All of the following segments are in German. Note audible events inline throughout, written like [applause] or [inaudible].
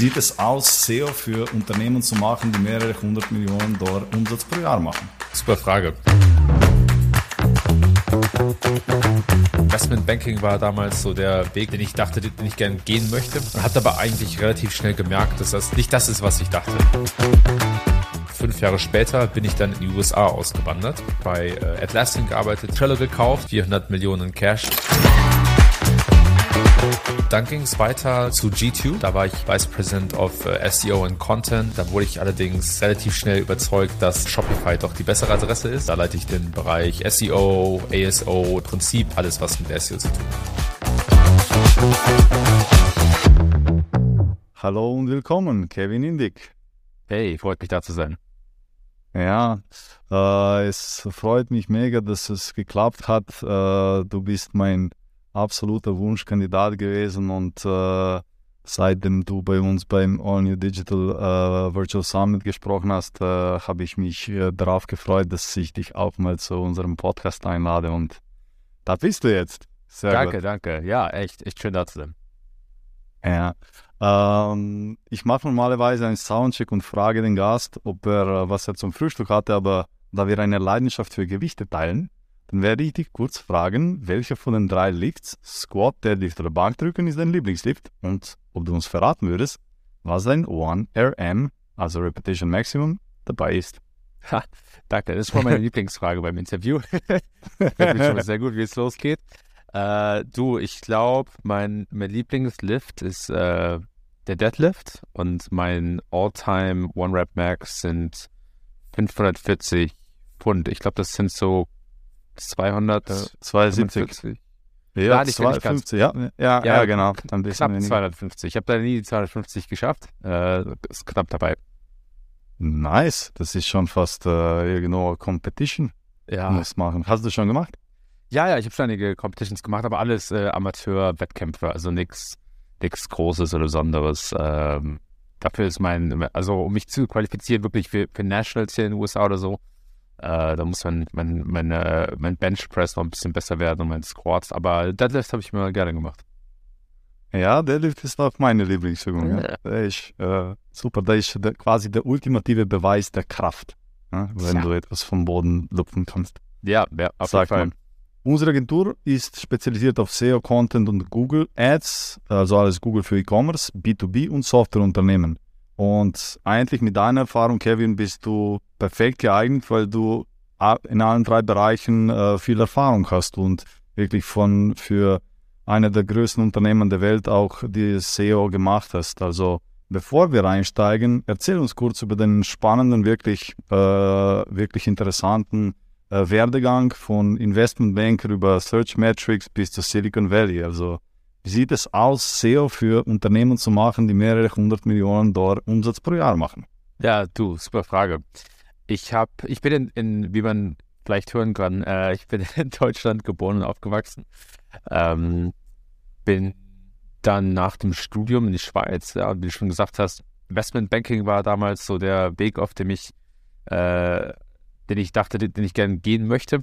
sieht es aus, SEO für Unternehmen zu machen, die mehrere hundert Millionen Dollar Umsatz pro Jahr machen? Super Frage. Investment Banking war damals so der Weg, den ich dachte, den ich gerne gehen möchte. Und hat aber eigentlich relativ schnell gemerkt, dass das nicht das ist, was ich dachte. Fünf Jahre später bin ich dann in die USA ausgewandert, bei äh, Atlassian gearbeitet, Trello gekauft, 400 Millionen Cash. Dann ging es weiter zu G2. Da war ich Vice President of äh, SEO and Content. Da wurde ich allerdings relativ schnell überzeugt, dass Shopify doch die bessere Adresse ist. Da leite ich den Bereich SEO, ASO, Prinzip, alles was mit SEO zu tun hat. Hallo und willkommen, Kevin Indig. Hey, freut mich da zu sein. Ja, äh, es freut mich mega, dass es geklappt hat. Äh, du bist mein absoluter Wunschkandidat gewesen und äh, seitdem du bei uns beim All New Digital äh, Virtual Summit gesprochen hast, äh, habe ich mich äh, darauf gefreut, dass ich dich auch mal zu unserem Podcast einlade und da bist du jetzt. Sehr danke, gut. danke. Ja, echt, echt schön da zu sein. Ja. Ähm, ich mache normalerweise einen Soundcheck und frage den Gast, ob er äh, was er zum Frühstück hatte, aber da wir eine Leidenschaft für Gewichte teilen, dann werde ich dich kurz fragen, welcher von den drei Lifts, Squat, Deadlift oder Bankdrücken, ist dein Lieblingslift und ob du uns verraten würdest, was dein 1RM, also Repetition Maximum, dabei ist. Ha, danke, das schon meine [laughs] Lieblingsfrage beim Interview. [laughs] Fällt mir schon sehr gut, wie es losgeht. Äh, du, ich glaube, mein, mein Lieblingslift ist äh, der Deadlift und mein All-Time One-Rep-Max sind 540 Pfund. Ich glaube, das sind so 200, 270. Ja, 250, ja, ja, ja, ja, genau. Ein bisschen knapp weniger. 250. Ich habe da nie die 250 geschafft. Äh, ist knapp dabei. Nice. Das ist schon fast äh, irgendwo Competition. Ja. Muss machen. Hast du schon gemacht? Ja, ja, ich habe schon einige Competitions gemacht, aber alles äh, Amateur-Wettkämpfe, also nichts nichts Großes oder Besonderes. Ähm, dafür ist mein, also um mich zu qualifizieren, wirklich für, für Nationals hier in den USA oder so, äh, da muss mein, mein, meine, mein Benchpress noch ein bisschen besser werden und mein Squats. Aber Deadlift habe ich mir gerne gemacht. Ja, Deadlift ist auch meine Lieblingsübung. Ja. ja. ist äh, super. Das ist der, quasi der ultimative Beweis der Kraft, ja, wenn ja. du etwas vom Boden lupfen kannst. Ja, ja auf jeden Fall. Unsere Agentur ist spezialisiert auf SEO, Content und Google Ads, also alles Google für E-Commerce, B2B und Softwareunternehmen. Und eigentlich mit deiner Erfahrung, Kevin, bist du perfekt geeignet, weil du in allen drei Bereichen äh, viel Erfahrung hast und wirklich von für eine der größten Unternehmen der Welt auch die SEO gemacht hast. Also bevor wir einsteigen, erzähl uns kurz über den spannenden, wirklich, äh, wirklich interessanten äh, Werdegang von Investmentbanker über Search Metrics bis zu Silicon Valley. Also wie sieht es aus, SEO für Unternehmen zu machen, die mehrere hundert Millionen Dollar Umsatz pro Jahr machen? Ja, du, super Frage. Ich habe, ich bin in, in, wie man vielleicht hören kann, äh, ich bin [laughs] in Deutschland geboren und aufgewachsen. Ähm, bin dann nach dem Studium in die Schweiz, ja, wie du schon gesagt hast, Investmentbanking war damals so der Weg, auf dem ich, äh, den ich dachte, den ich gerne gehen möchte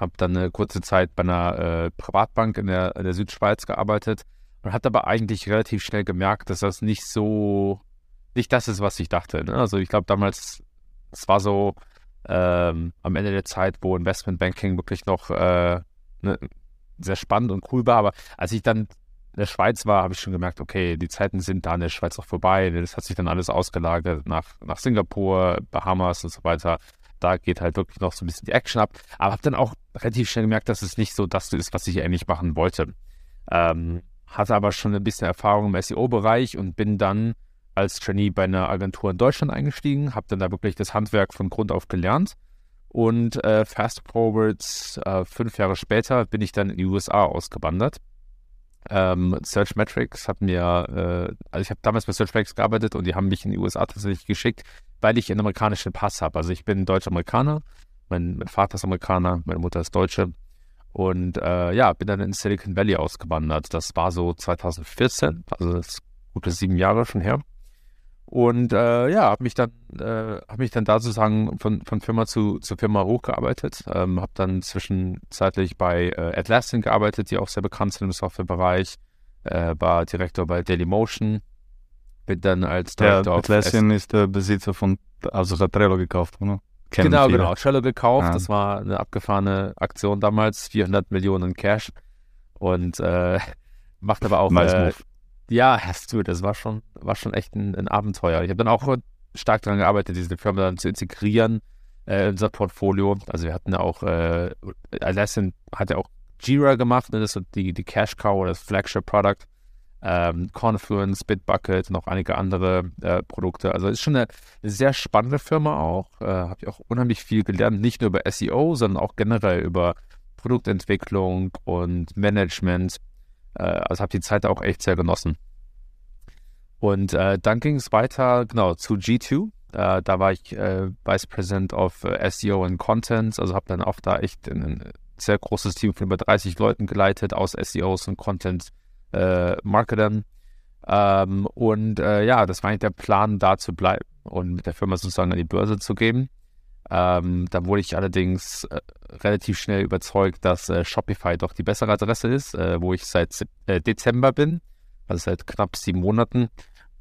habe dann eine kurze Zeit bei einer äh, Privatbank in der, in der Südschweiz gearbeitet und habe aber eigentlich relativ schnell gemerkt, dass das nicht so, nicht das ist, was ich dachte. Ne? Also ich glaube damals, es war so ähm, am Ende der Zeit, wo Investmentbanking wirklich noch äh, ne, sehr spannend und cool war, aber als ich dann in der Schweiz war, habe ich schon gemerkt, okay, die Zeiten sind da in der Schweiz auch vorbei. Das hat sich dann alles ausgelagert nach, nach Singapur, Bahamas und so weiter da geht halt wirklich noch so ein bisschen die Action ab. Aber habe dann auch relativ schnell gemerkt, dass es nicht so das ist, was ich eigentlich machen wollte. Ähm, hatte aber schon ein bisschen Erfahrung im SEO-Bereich und bin dann als Trainee bei einer Agentur in Deutschland eingestiegen, habe dann da wirklich das Handwerk von Grund auf gelernt. Und äh, fast forward äh, fünf Jahre später bin ich dann in die USA ausgewandert. Ähm, Search Metrics hat mir, äh, also ich habe damals bei Search Metrics gearbeitet und die haben mich in die USA tatsächlich geschickt, weil ich einen amerikanischen Pass habe. Also ich bin Deutsch-Amerikaner, mein, mein, Vater ist Amerikaner, meine Mutter ist Deutsche. Und äh, ja, bin dann in Silicon Valley ausgewandert. Das war so 2014, also das ist gute sieben Jahre schon her. Und äh, ja, habe mich dann äh, habe mich dann da sozusagen von, von Firma zu, zu Firma hochgearbeitet. Ähm, habe dann zwischenzeitlich bei äh, Atlassian gearbeitet, die auch sehr bekannt sind im Softwarebereich. Äh, war Direktor bei Dailymotion bin dann als Der Director of Atlassian ist der Besitzer von, also hat Trello gekauft, oder? Kennen Genau, viele. genau. Trello gekauft. Ja. Das war eine abgefahrene Aktion damals. 400 Millionen Cash. Und äh, [laughs] macht aber auch. Nice äh. Ja, du, das war schon, war schon echt ein, ein Abenteuer. Ich habe dann auch stark daran gearbeitet, diese Firma dann zu integrieren äh, in unser Portfolio. Also wir hatten ja auch, äh, Atlassian hat ja auch Jira gemacht, ne? das ist die, die Cash Cow oder das Flagship Product. Ähm, Confluence, Bitbucket und auch einige andere äh, Produkte. Also ist schon eine, eine sehr spannende Firma auch. Äh, Habe ich auch unheimlich viel gelernt, nicht nur über SEO, sondern auch generell über Produktentwicklung und Management. Äh, also habe die Zeit auch echt sehr genossen. Und äh, dann ging es weiter, genau, zu G2. Äh, da war ich äh, Vice President of äh, SEO and Content, also habe dann auch da echt ein, sehr großes Team von über 30 Leuten geleitet aus SEOs und Content äh, Marketern. Ähm, und ja, das war eigentlich der Plan, da zu bleiben und mit der Firma sozusagen an die Börse zu gehen. Ähm, da wurde ich allerdings äh, relativ schnell überzeugt, dass äh, Shopify doch die bessere Adresse ist, äh, wo ich seit äh, Dezember bin, also seit knapp sieben Monaten.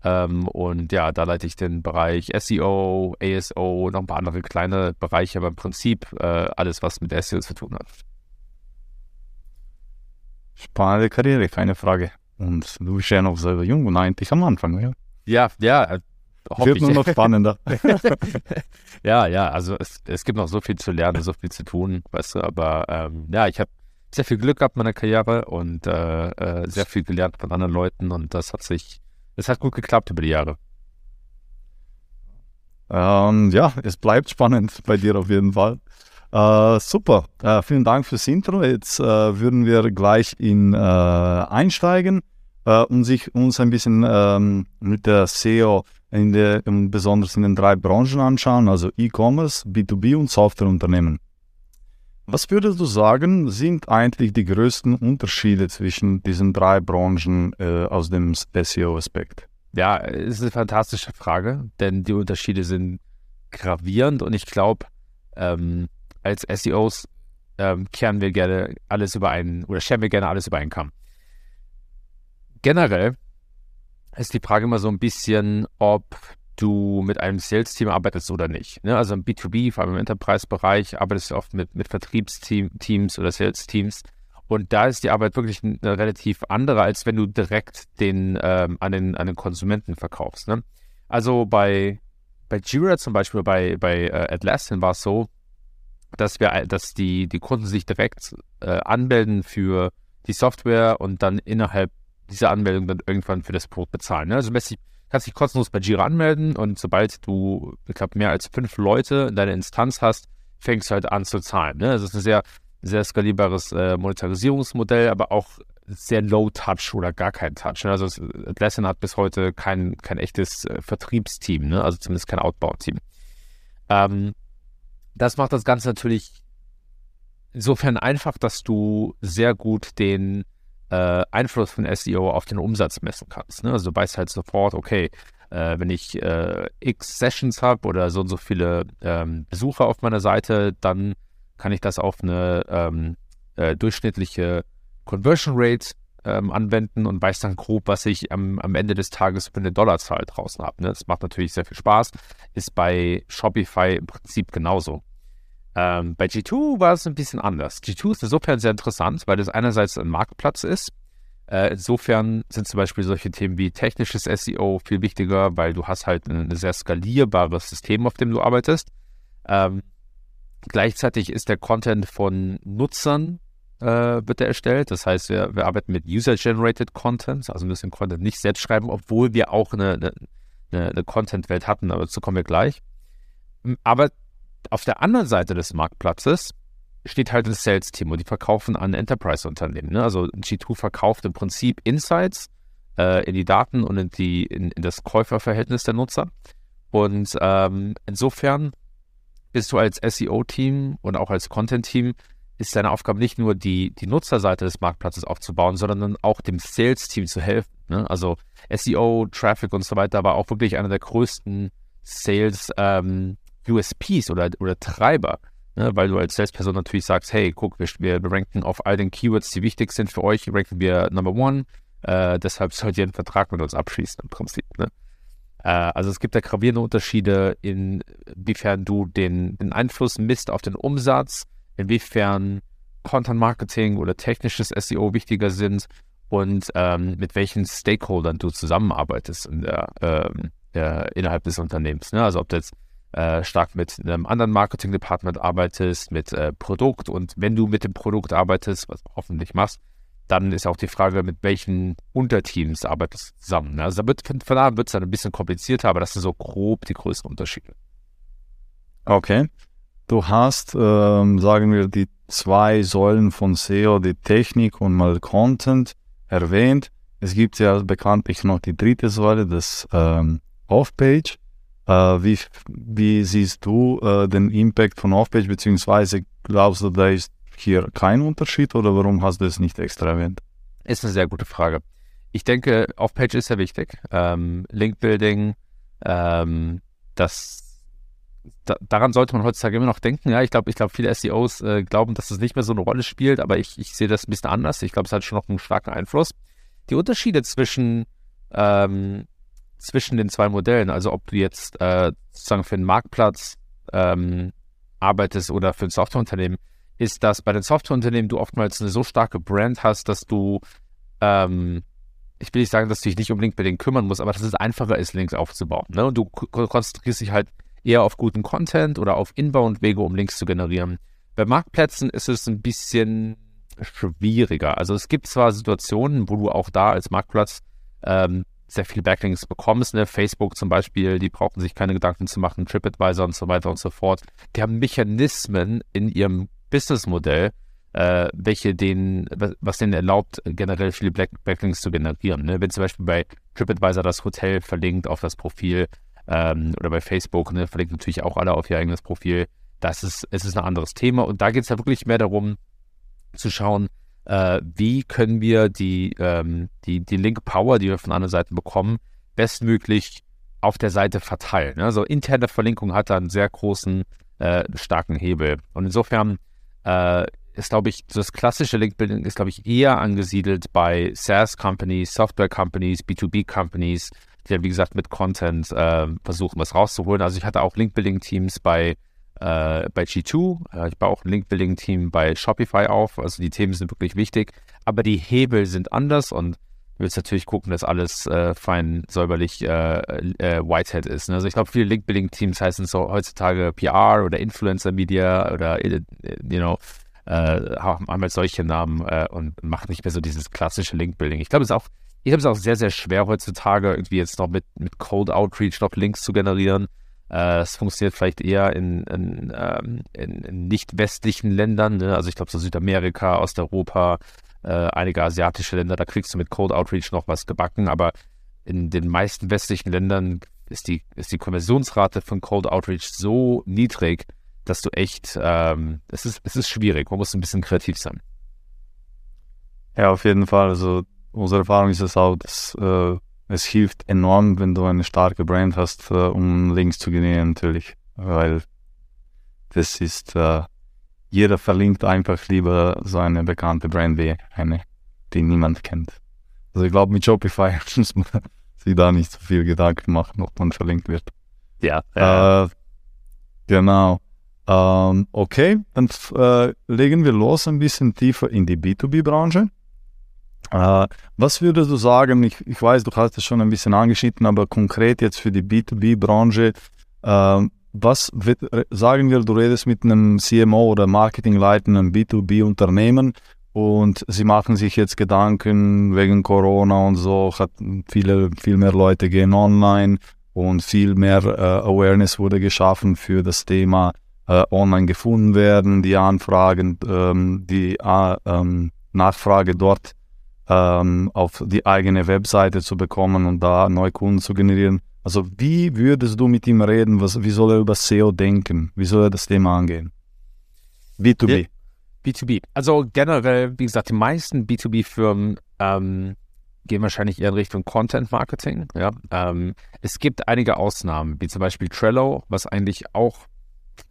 Ähm, und ja, da leite ich den Bereich SEO, ASO, noch ein paar andere kleine Bereiche, aber im Prinzip äh, alles, was mit SEO zu tun hat. Spannende Karriere, keine Frage. Und du bist ja noch selber jung und eigentlich am Anfang, ja. Ja, ja, hoffe Wird ich. nur noch spannender. [laughs] ja, ja, also es, es gibt noch so viel zu lernen, so viel zu tun, weißt du, aber ähm, ja, ich habe sehr viel Glück gehabt in meiner Karriere und äh, äh, sehr viel gelernt von anderen Leuten und das hat sich, das hat gut geklappt über die Jahre. Ähm, ja, es bleibt spannend bei dir auf jeden Fall. Äh, super, äh, vielen Dank fürs Intro. Jetzt äh, würden wir gleich in äh, einsteigen und sich uns ein bisschen ähm, mit der SEO in der, besonders in den drei Branchen anschauen, also E-Commerce, B2B und Softwareunternehmen. Was würdest du sagen, sind eigentlich die größten Unterschiede zwischen diesen drei Branchen äh, aus dem SEO-Aspekt? Ja, ist eine fantastische Frage, denn die Unterschiede sind gravierend und ich glaube, ähm, als SEOs ähm, kehren wir gerne alles über einen oder scheren wir gerne alles über einen Kamm. Generell ist die Frage immer so ein bisschen, ob du mit einem Sales-Team arbeitest oder nicht. Ne? Also im B2B, vor allem im Enterprise-Bereich, arbeitest du oft mit, mit Vertriebsteams oder Sales-Teams. Und da ist die Arbeit wirklich eine relativ andere, als wenn du direkt den, ähm, an, den, an den Konsumenten verkaufst. Ne? Also bei, bei Jira zum Beispiel, bei, bei äh, Atlassian war es so, dass wir, dass die, die Kunden sich direkt äh, anmelden für die Software und dann innerhalb dieser Anmeldung dann irgendwann für das Produkt bezahlen. Ne? Also mäßig kannst dich kostenlos bei Jira anmelden und sobald du, ich glaube, mehr als fünf Leute in deiner Instanz hast, fängst du halt an zu zahlen. Ne? Das ist ein sehr, sehr skalierbares äh, Monetarisierungsmodell, aber auch sehr low touch oder gar kein Touch. Ne? Also Atlassian hat bis heute kein, kein echtes äh, Vertriebsteam, ne? also zumindest kein Outbound-Team. Ähm, das macht das Ganze natürlich insofern einfach, dass du sehr gut den äh, Einfluss von SEO auf den Umsatz messen kannst. Ne? Also du weißt halt sofort, okay, äh, wenn ich äh, x Sessions habe oder so und so viele ähm, Besucher auf meiner Seite, dann kann ich das auf eine ähm, äh, durchschnittliche Conversion Rate ähm, anwenden und weiß dann grob, was ich am, am Ende des Tages für eine Dollarzahl draußen habe. Ne? Das macht natürlich sehr viel Spaß. Ist bei Shopify im Prinzip genauso. Ähm, bei G2 war es ein bisschen anders. G2 ist insofern sehr interessant, weil es einerseits ein Marktplatz ist. Äh, insofern sind zum Beispiel solche Themen wie technisches SEO viel wichtiger, weil du hast halt ein, sehr skalierbares System, auf dem du arbeitest. Ähm, gleichzeitig ist der Content von Nutzern äh, wird er erstellt. Das heißt, wir, wir arbeiten mit User-Generated Content, also müssen Content nicht selbst schreiben, obwohl wir auch eine, eine, eine, eine Content-Welt hatten, aber dazu kommen wir gleich. Aber auf der anderen Seite des Marktplatzes steht halt das Sales-Team und die verkaufen an Enterprise-Unternehmen. Ne? Also G2 verkauft im Prinzip Insights äh, in die Daten und in, die, in, in das Käuferverhältnis der Nutzer. Und ähm, insofern bist du als SEO-Team und auch als Content-Team ist deine Aufgabe nicht nur die, die Nutzerseite des Marktplatzes aufzubauen, sondern dann auch dem Sales-Team zu helfen. Ne? Also SEO, Traffic und so weiter war auch wirklich einer der größten Sales ähm, USPs oder, oder Treiber. Ne? Weil du als Salesperson natürlich sagst, hey, guck, wir, wir ranken auf all den Keywords, die wichtig sind für euch, ranken wir Number One. Äh, deshalb sollt ihr einen Vertrag mit uns abschließen im Prinzip. Ne? Äh, also es gibt da gravierende Unterschiede, inwiefern du den, den Einfluss misst auf den Umsatz, inwiefern Content Marketing oder technisches SEO wichtiger sind und ähm, mit welchen Stakeholdern du zusammenarbeitest in der, ähm, der, innerhalb des Unternehmens. Ne? Also ob du jetzt äh, stark mit einem anderen Marketing-Department arbeitest, mit äh, Produkt und wenn du mit dem Produkt arbeitest, was hoffentlich machst, dann ist auch die Frage, mit welchen Unterteams arbeitest du zusammen. Ne? Also da wird, von da wird es dann ein bisschen komplizierter, aber das sind so grob die größten Unterschiede. Okay. Du hast, ähm, sagen wir, die zwei Säulen von SEO, die Technik und mal Content erwähnt. Es gibt ja bekanntlich noch die dritte Säule, das ähm, Off-Page. Äh, wie, wie siehst du äh, den Impact von Off-Page, beziehungsweise glaubst du, da ist hier kein Unterschied oder warum hast du es nicht extra erwähnt? Ist eine sehr gute Frage. Ich denke, Off-Page ist sehr wichtig. Ähm, Link-Building, ähm, das da, daran sollte man heutzutage immer noch denken. Ja, ich glaube, ich glaube, viele SEOs äh, glauben, dass das nicht mehr so eine Rolle spielt, aber ich, ich sehe das ein bisschen anders. Ich glaube, es hat schon noch einen starken Einfluss. Die Unterschiede zwischen, ähm, zwischen den zwei Modellen, also ob du jetzt äh, sozusagen für einen Marktplatz ähm, arbeitest oder für ein Softwareunternehmen, ist, dass bei den Softwareunternehmen du oftmals eine so starke Brand hast, dass du, ähm, ich will nicht sagen, dass du dich nicht unbedingt bei denen kümmern musst, aber dass es einfacher ist, Links aufzubauen. Ne? Und du konzentrierst dich halt eher auf guten Content oder auf Inbound-Wege, um Links zu generieren. Bei Marktplätzen ist es ein bisschen schwieriger. Also es gibt zwar Situationen, wo du auch da als Marktplatz ähm, sehr viele Backlinks bekommst. Ne? Facebook zum Beispiel, die brauchen sich keine Gedanken zu machen, TripAdvisor und so weiter und so fort. Die haben Mechanismen in ihrem Businessmodell, äh, welche den, was denen erlaubt, generell viele Backlinks zu generieren. Ne? Wenn zum Beispiel bei TripAdvisor das Hotel verlinkt auf das Profil, ähm, oder bei Facebook, ne, verlinken natürlich auch alle auf ihr eigenes Profil. Das ist, es ist ein anderes Thema und da geht es ja wirklich mehr darum, zu schauen, äh, wie können wir die, ähm, die, die Link-Power, die wir von anderen Seiten bekommen, bestmöglich auf der Seite verteilen. Also interne Verlinkung hat da einen sehr großen, äh, starken Hebel. Und insofern äh, ist, glaube ich, das klassische Link-Building ist, glaube ich, eher angesiedelt bei SaaS-Companies, Software-Companies, B2B-Companies, die dann, wie gesagt, mit Content äh, versuchen, was rauszuholen. Also ich hatte auch Link-Building-Teams bei, äh, bei G2, äh, ich baue auch ein Link-Building-Team bei Shopify auf. Also die Themen sind wirklich wichtig, aber die Hebel sind anders und du willst natürlich gucken, dass alles äh, fein säuberlich äh, äh, Whitehead ist. Ne? Also ich glaube, viele Link-Building-Teams heißen so heutzutage PR oder Influencer-Media oder, you know, äh, haben halt solche Namen äh, und machen nicht mehr so dieses klassische Link-Building. Ich glaube, es ist auch ich habe es auch sehr, sehr schwer heutzutage, irgendwie jetzt noch mit, mit Cold Outreach noch Links zu generieren. Äh, es funktioniert vielleicht eher in, in, ähm, in, in nicht westlichen Ländern, ne? also ich glaube so Südamerika, Osteuropa, äh, einige asiatische Länder, da kriegst du mit Cold Outreach noch was gebacken, aber in den meisten westlichen Ländern ist die, ist die Konversionsrate von Cold Outreach so niedrig, dass du echt, ähm, es, ist, es ist schwierig, man muss ein bisschen kreativ sein. Ja, auf jeden Fall. Also unsere Erfahrung ist es auch, dass äh, es hilft enorm, wenn du eine starke Brand hast, äh, um Links zu generieren natürlich, weil das ist, äh, jeder verlinkt einfach lieber so eine bekannte Brand wie eine, die niemand kennt. Also ich glaube, mit Shopify [laughs] muss man sich da nicht so viel Gedanken machen, ob man verlinkt wird. Ja. Äh, genau. Ähm, okay, dann äh, legen wir los ein bisschen tiefer in die B2B-Branche. Äh, was würdest du sagen, ich, ich weiß, du hast es schon ein bisschen angeschnitten, aber konkret jetzt für die B2B-Branche, äh, was wird, sagen wir, du redest mit einem CMO oder Marketingleiter einem B2B-Unternehmen und sie machen sich jetzt Gedanken wegen Corona und so, hat viele, viel mehr Leute gehen online und viel mehr äh, Awareness wurde geschaffen für das Thema äh, online gefunden werden, die Anfragen, ähm, die äh, ähm, Nachfrage dort ähm, auf die eigene Webseite zu bekommen und da neue Kunden zu generieren. Also wie würdest du mit ihm reden? Was, wie soll er über SEO denken? Wie soll er das Thema angehen? B2B. Ja, B2B. Also generell, wie gesagt, die meisten B2B-Firmen ähm, gehen wahrscheinlich eher in Richtung Content Marketing. Ja? Ähm, es gibt einige Ausnahmen, wie zum Beispiel Trello, was eigentlich auch,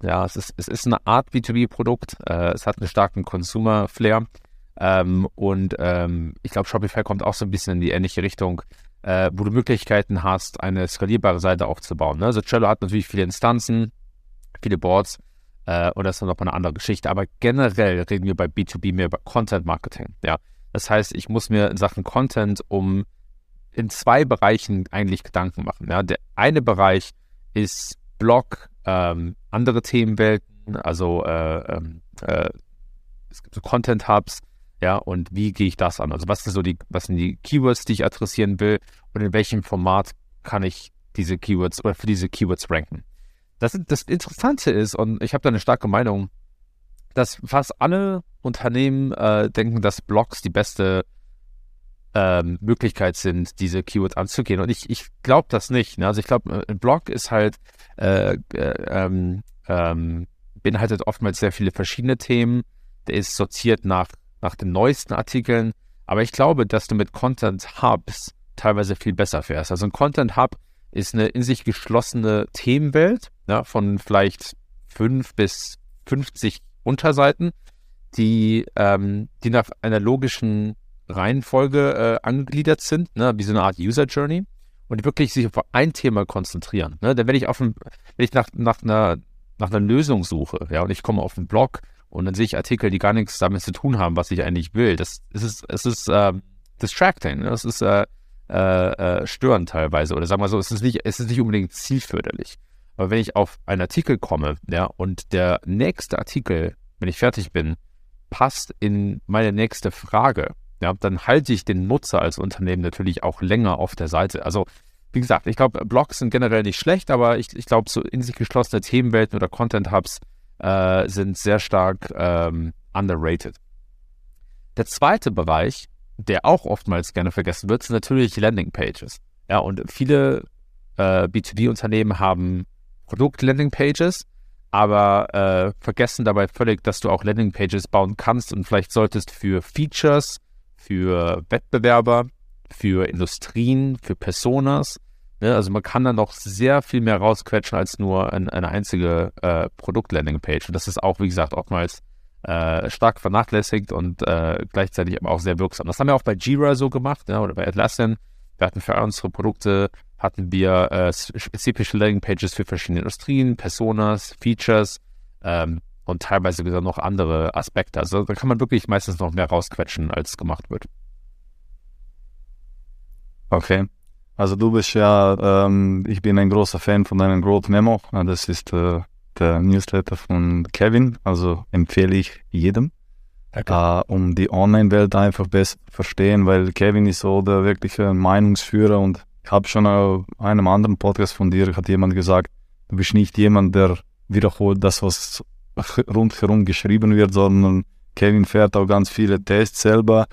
ja, es ist, es ist eine Art B2B-Produkt. Äh, es hat einen starken Consumer-Flair. Ähm, und ähm, ich glaube, Shopify kommt auch so ein bisschen in die ähnliche Richtung. äh, wo du Möglichkeiten hast, eine skalierbare Seite aufzubauen. Ne? Also Trello hat natürlich viele Instanzen, viele Boards äh, und das ist dann nochmal eine andere Geschichte. Aber generell reden wir bei B2B mehr über Content Marketing. Ja? Das heißt, ich muss mir in Sachen Content um in zwei Bereichen eigentlich Gedanken machen. Ja? Der eine Bereich ist Blog, ähm, andere Themenwelten, also äh, ähm, äh, es gibt so Content Hubs, ja, und wie gehe ich das an? Also was sind so die, was sind die Keywords, die ich adressieren will und in welchem Format kann ich diese Keywords oder für diese Keywords ranken? Das, das Interessante ist, und ich habe da eine starke Meinung, dass fast alle Unternehmen äh, denken, dass Blogs die beste ähm, Möglichkeit sind, diese Keywords anzugehen. Und ich, ich glaube das nicht. Ne? Also ich glaube, ein Blog ist halt äh, äh, ähm, ähm, beinhaltet oftmals sehr viele verschiedene Themen. Der ist sortiert nach nach den neuesten Artikeln. Aber ich glaube, dass du mit Content Hubs teilweise viel besser fährst. Also ein Content Hub ist eine in sich geschlossene Themenwelt ja, von vielleicht fünf bis 50 Unterseiten, die, ähm, die nach einer logischen Reihenfolge äh, angegliedert sind, ne, wie so eine Art User Journey und wirklich sich auf ein Thema konzentrieren. Ne? Denn wenn ich auf ein, wenn ich nach, nach einer nach einer Lösung suche, ja, und ich komme auf einen Blog und dann sehe ich Artikel, die gar nichts damit zu tun haben, was ich eigentlich will. Das, ist, es ist äh, distracting, ne? es ist äh, äh, äh, störend teilweise. Oder sagen wir so, es ist nicht, es ist nicht unbedingt zielförderlich. Aber wenn ich auf einen Artikel komme, ja, und der nächste Artikel, wenn ich fertig bin, passt in meine nächste Frage, ja, dann halte ich den Nutzer als Unternehmen natürlich auch länger auf der Seite. Also, wie gesagt, ich glaube, Blogs sind generell nicht schlecht, aber ich, ich glaube, so in sich geschlossene Themenwelten oder Content Hubs äh, sind sehr stark ähm, underrated. Der zweite Bereich, der auch oftmals gerne vergessen wird, sind natürlich Landingpages. Ja, und viele äh, B2B-Unternehmen haben Produkt-Landingpages, aber äh, vergessen dabei völlig, dass du auch Landingpages bauen kannst und vielleicht solltest für Features, für Wettbewerber, für Industrien, für Personas Ne? Also man kann da noch sehr viel mehr rausquetschen als nur ein, eine einzige äh, Produkt-Landing-Page. Und das ist auch, wie gesagt, oftmals äh, stark vernachlässigt und äh, gleichzeitig aber auch sehr wirksam. Das haben wir auch bei Jira so gemacht ne? oder bei Atlassian. Wir hatten für unsere Produkte hatten wir äh, spezifische Landing-Pages für verschiedene Industrien, Personas, Features ähm, und teilweise sogar noch andere Aspekte. Also da kann man wirklich meistens noch mehr rausquetschen, als gemacht wird. Okay. Also du bist ja, ähm, ich bin ein großer Fan von deinem Growth Memo. Das ist äh, der Newsletter von Kevin, also empfehle ich jedem, okay. äh, um die Online-Welt einfach besser zu verstehen, weil Kevin ist so der wirkliche Meinungsführer und ich habe schon in einem anderen Podcast von dir, hat jemand gesagt, du bist nicht jemand, der wiederholt das, was rundherum geschrieben wird, sondern Kevin fährt auch ganz viele Tests selber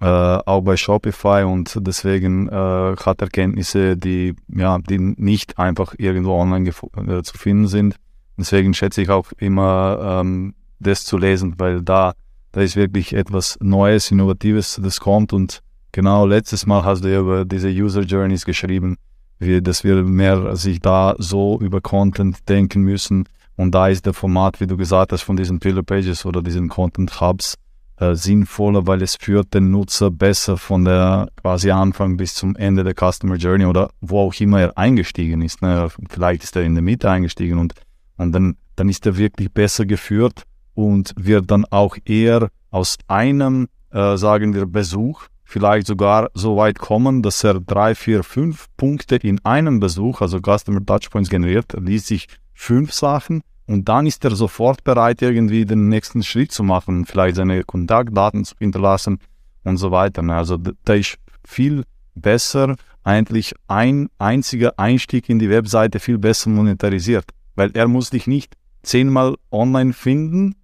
äh, auch bei Shopify und deswegen äh, hat Erkenntnisse, die ja, die nicht einfach irgendwo online äh, zu finden sind. Deswegen schätze ich auch immer, ähm, das zu lesen, weil da, da ist wirklich etwas Neues, Innovatives, das kommt. Und genau letztes Mal hast du ja über diese User Journeys geschrieben, wie, dass wir mehr sich da so über Content denken müssen. Und da ist der Format, wie du gesagt hast, von diesen Pillar Pages oder diesen Content Hubs äh, sinnvoller, weil es führt den Nutzer besser von der quasi Anfang bis zum Ende der Customer Journey oder wo auch immer er eingestiegen ist. Ne? Vielleicht ist er in der Mitte eingestiegen und, und dann, dann ist er wirklich besser geführt und wird dann auch eher aus einem, äh, sagen wir, Besuch vielleicht sogar so weit kommen, dass er drei, vier, fünf Punkte in einem Besuch, also Customer Touchpoints generiert, liest sich fünf Sachen und dann ist er sofort bereit, irgendwie den nächsten Schritt zu machen, vielleicht seine Kontaktdaten zu hinterlassen und so weiter. Ne? Also da ist viel besser eigentlich ein einziger Einstieg in die Webseite viel besser monetarisiert, weil er muss dich nicht zehnmal online finden,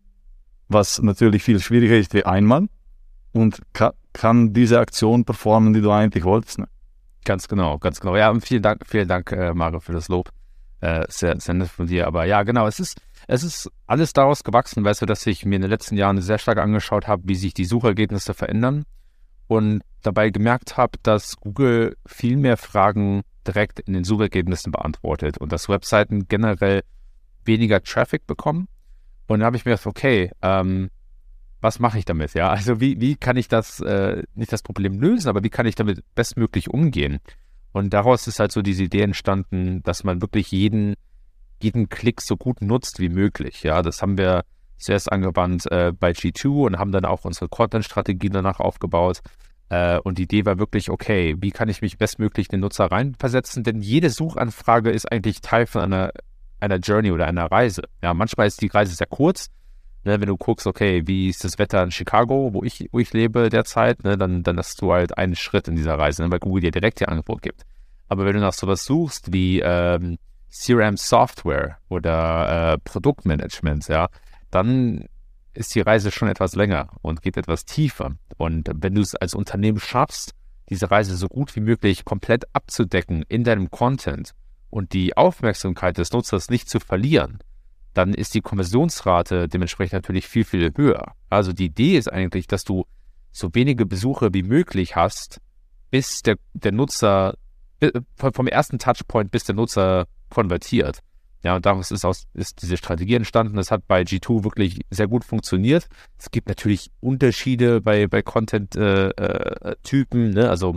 was natürlich viel schwieriger ist wie einmal und ka kann diese Aktion performen, die du eigentlich wolltest. Ne? Ganz genau, ganz genau. Ja, und vielen Dank, vielen Dank, äh, Mario, für das Lob. Äh, sehr, sehr nett von dir. Aber ja, genau, es ist, es ist alles daraus gewachsen, weißt du, dass ich mir in den letzten Jahren sehr stark angeschaut habe, wie sich die Suchergebnisse verändern und dabei gemerkt habe, dass Google viel mehr Fragen direkt in den Suchergebnissen beantwortet und dass Webseiten generell weniger Traffic bekommen. Und da habe ich mir gedacht, okay, ähm, was mache ich damit? Ja, also wie, wie kann ich das, äh, nicht das Problem lösen, aber wie kann ich damit bestmöglich umgehen? Und daraus ist halt so diese Idee entstanden, dass man wirklich jeden, jeden Klick so gut nutzt wie möglich. Ja, das haben wir zuerst angewandt äh, bei G2 und haben dann auch unsere Content-Strategie danach aufgebaut. Äh, und die Idee war wirklich, okay, wie kann ich mich bestmöglich in den Nutzer reinversetzen? Denn jede Suchanfrage ist eigentlich Teil von einer, einer Journey oder einer Reise. Ja, manchmal ist die Reise sehr kurz, Ne, wenn du guckst, okay, wie ist das Wetter in Chicago, wo ich, wo ich lebe derzeit, ne, dann, dann hast du halt einen Schritt in dieser Reise, ne, weil Google dir direkt ihr Angebot gibt. Aber wenn du nach sowas suchst wie ähm, CRM Software oder äh, Produktmanagement, ja, dann ist die Reise schon etwas länger und geht etwas tiefer. Und wenn du es als Unternehmen schaffst, diese Reise so gut wie möglich komplett abzudecken in deinem Content und die Aufmerksamkeit des Nutzers nicht zu verlieren, dann ist die Konversionsrate dementsprechend natürlich viel, viel höher. Also die Idee ist eigentlich, dass du so wenige Besuche wie möglich hast, bis der, der Nutzer, vom ersten Touchpoint bis der Nutzer konvertiert. Ja, und daraus ist, aus, ist diese Strategie entstanden. Das hat bei G2 wirklich sehr gut funktioniert. Es gibt natürlich Unterschiede bei, bei Content-Typen. Äh, äh, ne? Also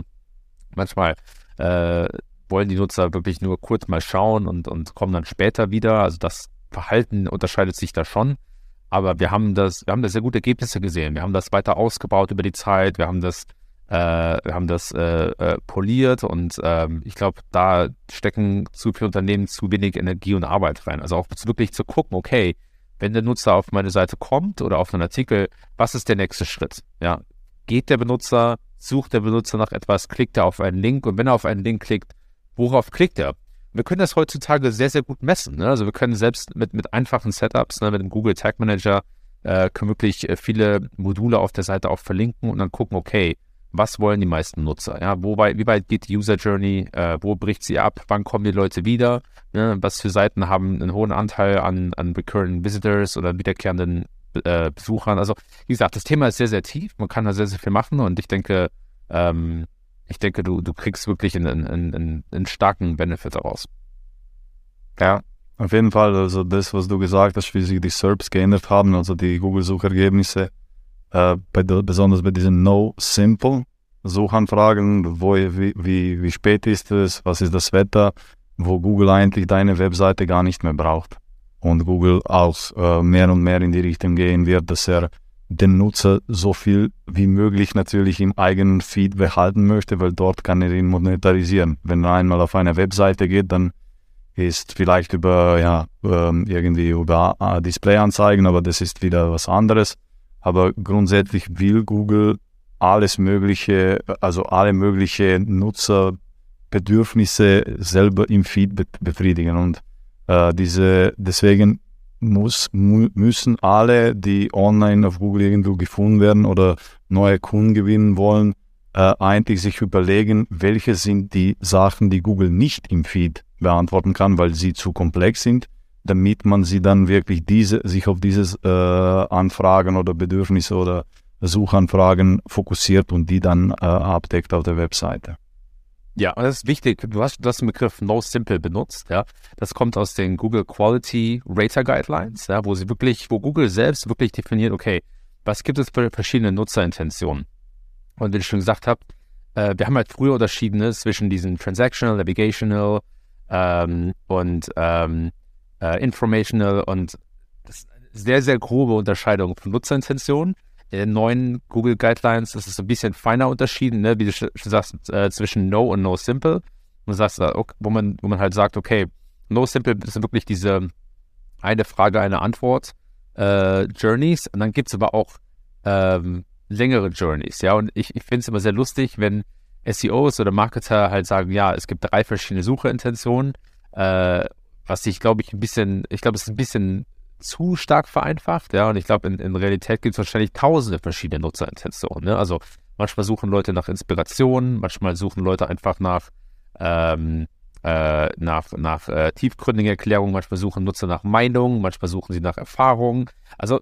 manchmal äh, wollen die Nutzer wirklich nur kurz mal schauen und, und kommen dann später wieder. Also das Verhalten unterscheidet sich da schon. Aber wir haben das, wir haben da sehr gute Ergebnisse gesehen. Wir haben das weiter ausgebaut über die Zeit. Wir haben das, äh, wir haben das äh, äh, poliert und ähm, ich glaube, da stecken zu viele Unternehmen zu wenig Energie und Arbeit rein. Also auch wirklich zu gucken, okay, wenn der Nutzer auf meine Seite kommt oder auf einen Artikel, was ist der nächste Schritt? Ja, geht der Benutzer, sucht der Benutzer nach etwas, klickt er auf einen Link und wenn er auf einen Link klickt, worauf klickt er? Wir können das heutzutage sehr, sehr gut messen. Ne? Also wir können selbst mit, mit einfachen Setups, ne, mit dem Google Tag Manager, äh, können wirklich äh, viele Module auf der Seite auch verlinken und dann gucken, okay, was wollen die meisten Nutzer? Ja, wo weit, wie weit geht die User Journey? Äh, wo bricht sie ab? Wann kommen die Leute wieder? Ne? Was für Seiten haben einen hohen Anteil an, an recurring Visitors oder wiederkehrenden äh, Besuchern? Also, wie gesagt, das Thema ist sehr, sehr tief. Man kann da sehr, sehr viel machen und ich denke, ähm, ich denke, du, du kriegst wirklich einen, einen, einen, einen starken Benefit daraus. Ja, auf jeden Fall. Also das, was du gesagt hast, wie sich die SERPs geändert haben, also die Google-Suchergebnisse, äh, bei, besonders bei diesen No-Simple Suchanfragen, wo, wie, wie, wie spät ist es, was ist das Wetter, wo Google eigentlich deine Webseite gar nicht mehr braucht. Und Google auch äh, mehr und mehr in die Richtung gehen wird, dass er den Nutzer so viel wie möglich natürlich im eigenen Feed behalten möchte, weil dort kann er ihn monetarisieren. Wenn er einmal auf eine Webseite geht, dann ist vielleicht über, ja, ähm, irgendwie über äh, Displayanzeigen, aber das ist wieder was anderes. Aber grundsätzlich will Google alles Mögliche, also alle mögliche Nutzerbedürfnisse selber im Feed befriedigen. Und äh, diese, deswegen muss, müssen alle, die online auf Google irgendwo gefunden werden oder neue Kunden gewinnen wollen, äh, eigentlich sich überlegen, welche sind die Sachen, die Google nicht im Feed beantworten kann, weil sie zu komplex sind, damit man sie dann wirklich diese, sich auf diese äh, Anfragen oder Bedürfnisse oder Suchanfragen fokussiert und die dann äh, abdeckt auf der Webseite. Ja, das ist wichtig. Du hast, du hast den Begriff No Simple benutzt, ja. Das kommt aus den Google Quality Rater Guidelines, ja, wo sie wirklich, wo Google selbst wirklich definiert, okay, was gibt es für verschiedene Nutzerintentionen? Und wie ich schon gesagt habe, äh, wir haben halt früher unterschieden zwischen diesen Transactional, Navigational ähm, und ähm, äh, Informational und das ist eine sehr, sehr grobe Unterscheidung von Nutzerintentionen in den neuen Google Guidelines ist es ein bisschen feiner unterschieden, ne? wie du schon sagst, äh, zwischen No und No Simple. Und sagst, okay, wo man, wo man halt sagt, okay, No Simple ist wirklich diese eine Frage, eine Antwort äh, Journeys. Und dann gibt es aber auch ähm, längere Journeys, ja. Und ich, ich finde es immer sehr lustig, wenn SEOs oder Marketer halt sagen, ja, es gibt drei verschiedene Sucherintentionen, äh, was ich glaube ich ein bisschen, ich glaube, es ist ein bisschen zu stark vereinfacht, ja, und ich glaube, in, in Realität gibt es wahrscheinlich tausende verschiedene Nutzerintentionen, ne? Also manchmal suchen Leute nach Inspiration, manchmal suchen Leute einfach nach, ähm, äh, nach, nach äh, tiefgründigen Erklärungen, manchmal suchen Nutzer nach Meinung, manchmal suchen sie nach Erfahrung. Also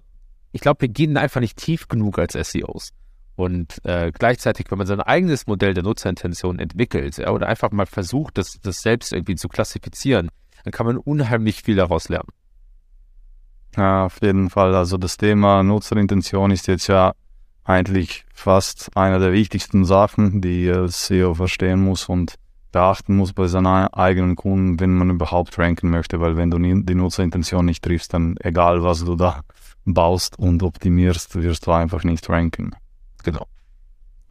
ich glaube, wir gehen einfach nicht tief genug als SEOs. Und äh, gleichzeitig, wenn man sein eigenes Modell der Nutzerintention entwickelt ja, oder einfach mal versucht, das, das selbst irgendwie zu klassifizieren, dann kann man unheimlich viel daraus lernen. Ja, auf jeden Fall. Also das Thema Nutzerintention ist jetzt ja eigentlich fast eine der wichtigsten Sachen, die SEO verstehen muss und beachten muss bei seinen eigenen Kunden, wenn man überhaupt ranken möchte, weil wenn du die Nutzerintention nicht triffst, dann egal was du da baust und optimierst, wirst du einfach nicht ranken. Genau.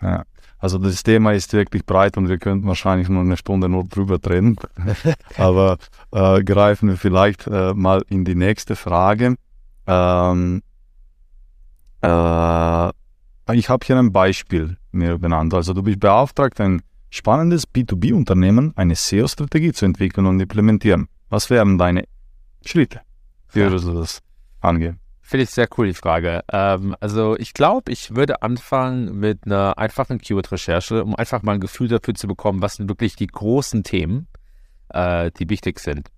Ja. Also das Thema ist wirklich breit und wir könnten wahrscheinlich nur eine Stunde nur drüber reden. [laughs] Aber äh, greifen wir vielleicht äh, mal in die nächste Frage. Ähm, äh, ich habe hier ein Beispiel mir benannt. Also du bist beauftragt, ein spannendes B2B-Unternehmen eine SEO-Strategie zu entwickeln und implementieren. Was wären deine Schritte? Wie würdest du das angehen? Finde ich sehr cool, die Frage. Ähm, also ich glaube, ich würde anfangen mit einer einfachen Keyword-Recherche, um einfach mal ein Gefühl dafür zu bekommen, was sind wirklich die großen Themen, äh, die wichtig sind.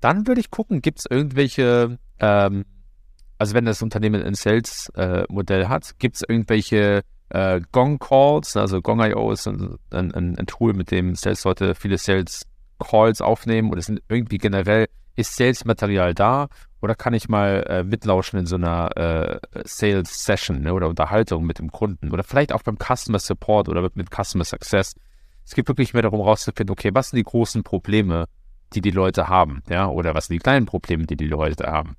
Dann würde ich gucken, gibt es irgendwelche, ähm, also wenn das Unternehmen ein Sales-Modell äh, hat, gibt es irgendwelche äh, Gong-Calls, also Gong.io ist ein, ein, ein, Tool, mit dem Sales-Leute viele Sales-Calls aufnehmen oder sind irgendwie generell, ist Sales-Material da oder kann ich mal äh, mitlauschen in so einer äh, Sales-Session ne, oder Unterhaltung mit dem Kunden oder vielleicht auch beim Customer Support oder mit, mit Customer Success. Es geht wirklich mehr darum rauszufinden, okay, was sind die großen Probleme, die die Leute haben, ja, oder was sind die kleinen Probleme, die die Leute haben.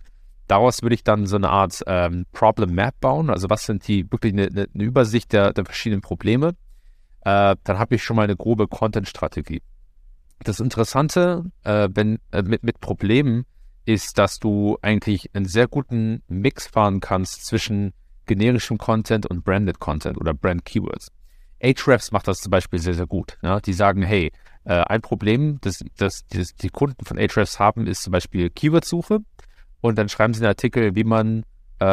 Daraus würde ich dann so eine Art ähm, Problem Map bauen, also was sind die wirklich eine, eine Übersicht der, der, verschiedenen Probleme. Äh, dann habe ich schon mal eine grobe Content-Strategie. Das Interessante äh, wenn, äh, mit, mit Problemen ist, dass du eigentlich einen sehr guten Mix fahren kannst zwischen generischem Content und Branded Content oder Brand Keywords. Ahrefs macht das zum Beispiel sehr, sehr gut. Ja? Die sagen, hey, äh, ein Problem, das, das, das die Kunden von Ahrefs haben, ist zum Beispiel Keyword-Suche. Und dann schreiben sie einen Artikel, wie man äh,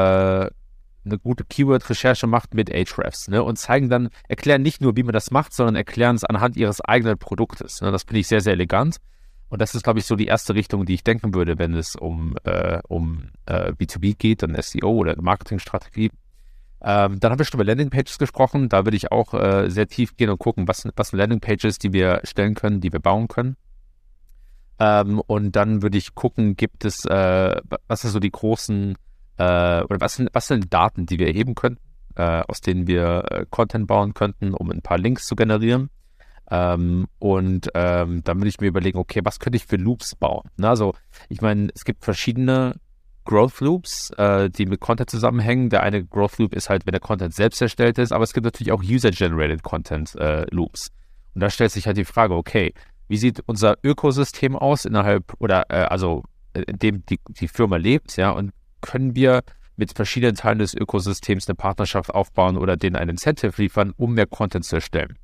eine gute Keyword-Recherche macht mit Ahrefs. Ne? Und zeigen dann, erklären nicht nur, wie man das macht, sondern erklären es anhand ihres eigenen Produktes. Ne? Das finde ich sehr, sehr elegant. Und das ist, glaube ich, so die erste Richtung, die ich denken würde, wenn es um, äh, um äh, B2B geht, dann SEO oder Marketingstrategie. Ähm, dann haben wir schon über Landingpages gesprochen. Da würde ich auch äh, sehr tief gehen und gucken, was, was sind Landingpages, die wir stellen können, die wir bauen können. Ähm, und dann würde ich gucken, gibt es, äh, was sind so die großen, äh, oder was sind, was sind Daten, die wir erheben könnten, äh, aus denen wir äh, Content bauen könnten, um ein paar Links zu generieren. Ähm, und ähm, dann würde ich mir überlegen, okay, was könnte ich für Loops bauen? Na, also, ich meine, es gibt verschiedene Growth Loops, äh, die mit Content zusammenhängen. Der eine Growth Loop ist halt, wenn der Content selbst erstellt ist, aber es gibt natürlich auch User-Generated Content äh, Loops. Und da stellt sich halt die Frage, okay, wie sieht unser Ökosystem aus innerhalb oder äh, also äh, in dem die, die Firma lebt, ja, und können wir mit verschiedenen Teilen des Ökosystems eine Partnerschaft aufbauen oder denen ein Incentive liefern, um mehr Content zu erstellen.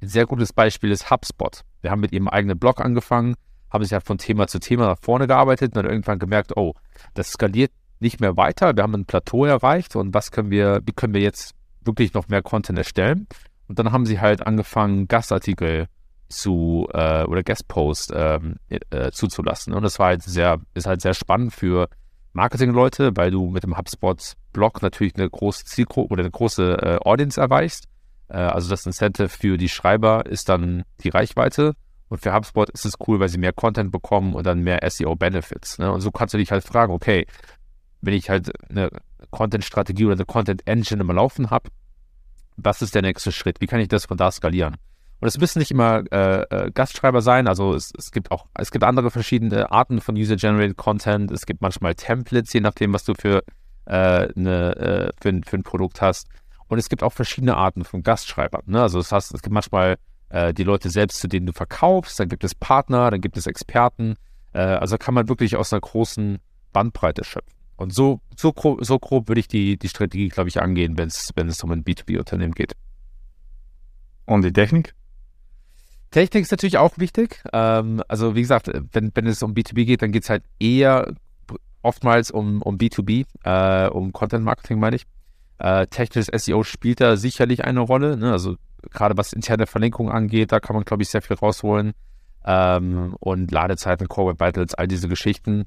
Ein sehr gutes Beispiel ist HubSpot. Wir haben mit ihrem eigenen Blog angefangen, haben sich halt von Thema zu Thema nach vorne gearbeitet und dann irgendwann gemerkt, oh, das skaliert nicht mehr weiter. Wir haben ein Plateau erreicht und was können wir, wie können wir jetzt wirklich noch mehr Content erstellen? Und dann haben sie halt angefangen, Gastartikel zu äh, oder Guestpost ähm, äh, zuzulassen. Und das war halt sehr, ist halt sehr spannend für Marketingleute, weil du mit dem HubSpot-Blog natürlich eine große Zielgruppe oder eine große äh, Audience erreichst. Äh, also das Incentive für die Schreiber ist dann die Reichweite. Und für HubSpot ist es cool, weil sie mehr Content bekommen und dann mehr SEO-Benefits. Ne? Und so kannst du dich halt fragen, okay, wenn ich halt eine Content-Strategie oder eine Content-Engine immer laufen habe, was ist der nächste Schritt? Wie kann ich das von da skalieren? Und es müssen nicht immer äh, äh, Gastschreiber sein, also es, es, gibt auch, es gibt andere verschiedene Arten von User-Generated Content. Es gibt manchmal Templates, je nachdem, was du für, äh, eine, äh, für, für ein Produkt hast. Und es gibt auch verschiedene Arten von Gastschreibern. Ne? Also das heißt, es gibt manchmal äh, die Leute selbst, zu denen du verkaufst, dann gibt es Partner, dann gibt es Experten. Äh, also kann man wirklich aus einer großen Bandbreite schöpfen. Und so, so, grob, so grob würde ich die, die Strategie, glaube ich, angehen, wenn es um ein B2B-Unternehmen geht. Und die Technik? Technik ist natürlich auch wichtig. Ähm, also wie gesagt, wenn, wenn es um B2B geht, dann geht es halt eher oftmals um, um B2B, äh, um Content Marketing meine ich. Äh, technisches SEO spielt da sicherlich eine Rolle. Ne? Also gerade was interne Verlinkungen angeht, da kann man, glaube ich, sehr viel rausholen. Ähm, und Ladezeiten, Core Web Vitals, all diese Geschichten.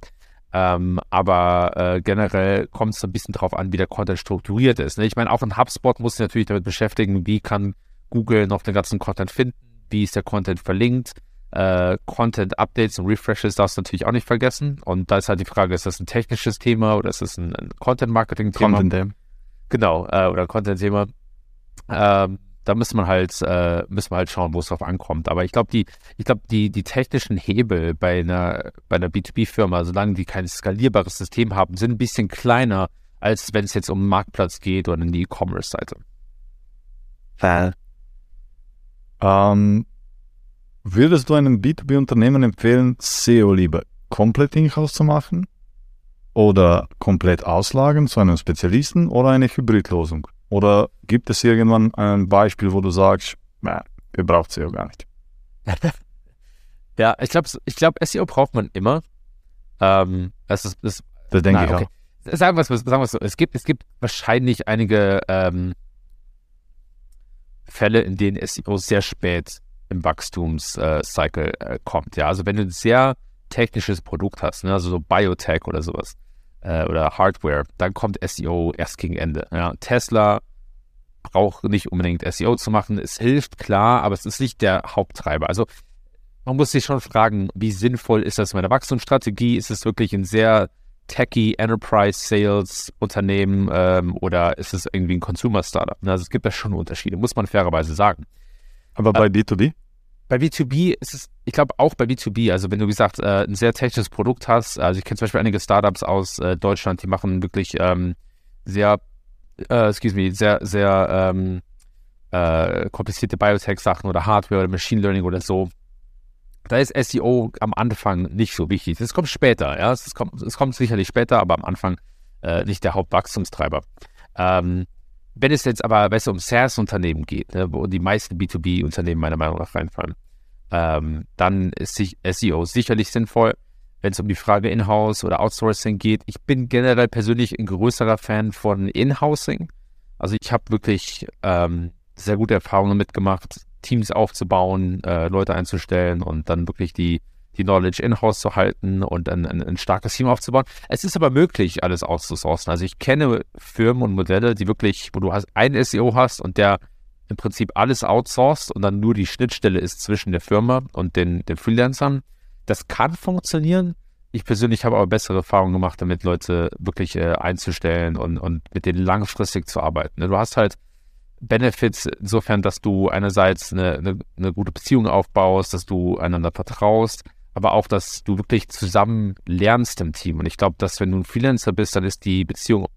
Ähm, aber äh, generell kommt es ein bisschen drauf an, wie der Content strukturiert ist. Ne? Ich meine, auch ein HubSpot muss sich natürlich damit beschäftigen, wie kann Google noch den ganzen Content finden, wie ist der Content verlinkt, Äh, Content-Updates und Refreshes darfst du natürlich auch nicht vergessen. Und da ist halt die Frage, ist das ein technisches Thema oder ist das ein, ein Content-Marketing-Thema? Content, Genau, äh, oder Content-Thema. Ähm, da muss man halt, äh, müssen wir halt schauen, wo es drauf ankommt. Aber ich glaube, die, ich glaube, die, die technischen Hebel bei einer, bei einer B2B-Firma, solange die kein skalierbares System haben, sind ein bisschen kleiner, als wenn es jetzt um einen Marktplatz geht oder eine E-Commerce-Seite. Ähm, würdest du einem B2B-Unternehmen empfehlen, SEO lieber komplett in-house zu machen oder komplett auslagern zu einem Spezialisten oder eine Hybridlösung? Oder gibt es irgendwann ein Beispiel, wo du sagst, nah, wir brauchen SEO gar nicht? [laughs] ja, ich glaube, ich glaub, SEO braucht man immer. Ähm, das, ist, das, das denke ich okay. auch. Sagen wir es sagen so, es gibt, es gibt wahrscheinlich einige ähm, Fälle, in denen SEO sehr spät im Wachstumscycle äh, kommt. Ja, also wenn du sehr technisches Produkt hast, ne, also so Biotech oder sowas, äh, oder Hardware, dann kommt SEO erst gegen Ende. Ja. Tesla braucht nicht unbedingt SEO zu machen. Es hilft, klar, aber es ist nicht der Haupttreiber. Also man muss sich schon fragen, wie sinnvoll ist das meine Wachstumsstrategie? Ist es wirklich ein sehr techy Enterprise Sales Unternehmen ähm, oder ist es irgendwie ein Consumer Startup? Also es gibt da schon Unterschiede, muss man fairerweise sagen. Aber bei äh, B2B? Bei B2B ist es, ich glaube auch bei B2B, also wenn du wie gesagt äh, ein sehr technisches Produkt hast, also ich kenne zum Beispiel einige Startups aus äh, Deutschland, die machen wirklich ähm, sehr, äh, excuse me, sehr, sehr ähm, äh, komplizierte Biotech-Sachen oder Hardware oder Machine Learning oder so. Da ist SEO am Anfang nicht so wichtig. Das kommt später, ja. Es kommt, kommt sicherlich später, aber am Anfang äh, nicht der Hauptwachstumstreiber. Ähm, wenn es jetzt aber weißt um SaaS-Unternehmen geht, ne, wo die meisten B2B-Unternehmen meiner Meinung nach reinfallen, ähm, dann ist sich SEO sicherlich sinnvoll. Wenn es um die Frage Inhouse oder Outsourcing geht, ich bin generell persönlich ein größerer Fan von Inhousing. Also ich habe wirklich ähm, sehr gute Erfahrungen mitgemacht, Teams aufzubauen, äh, Leute einzustellen und dann wirklich die die Knowledge in-house zu halten und ein, ein, ein, starkes Team aufzubauen. Es ist aber möglich, alles auszusourcen. Also ich kenne Firmen und Modelle, die wirklich, wo du hast, ein SEO hast und der im Prinzip alles outsourced und dann nur die Schnittstelle ist zwischen der Firma und den, den Freelancern. Das kann funktionieren. Ich persönlich habe aber bessere Erfahrungen gemacht, damit Leute wirklich äh, einzustellen und, und mit denen langfristig zu arbeiten. Du hast halt Benefits insofern, dass du einerseits eine, eine, eine gute Beziehung aufbaust, dass du einander vertraust, aber auch, dass du wirklich zusammen lernst im Team. Und ich glaube, dass wenn du ein Freelancer bist, dann ist die Beziehung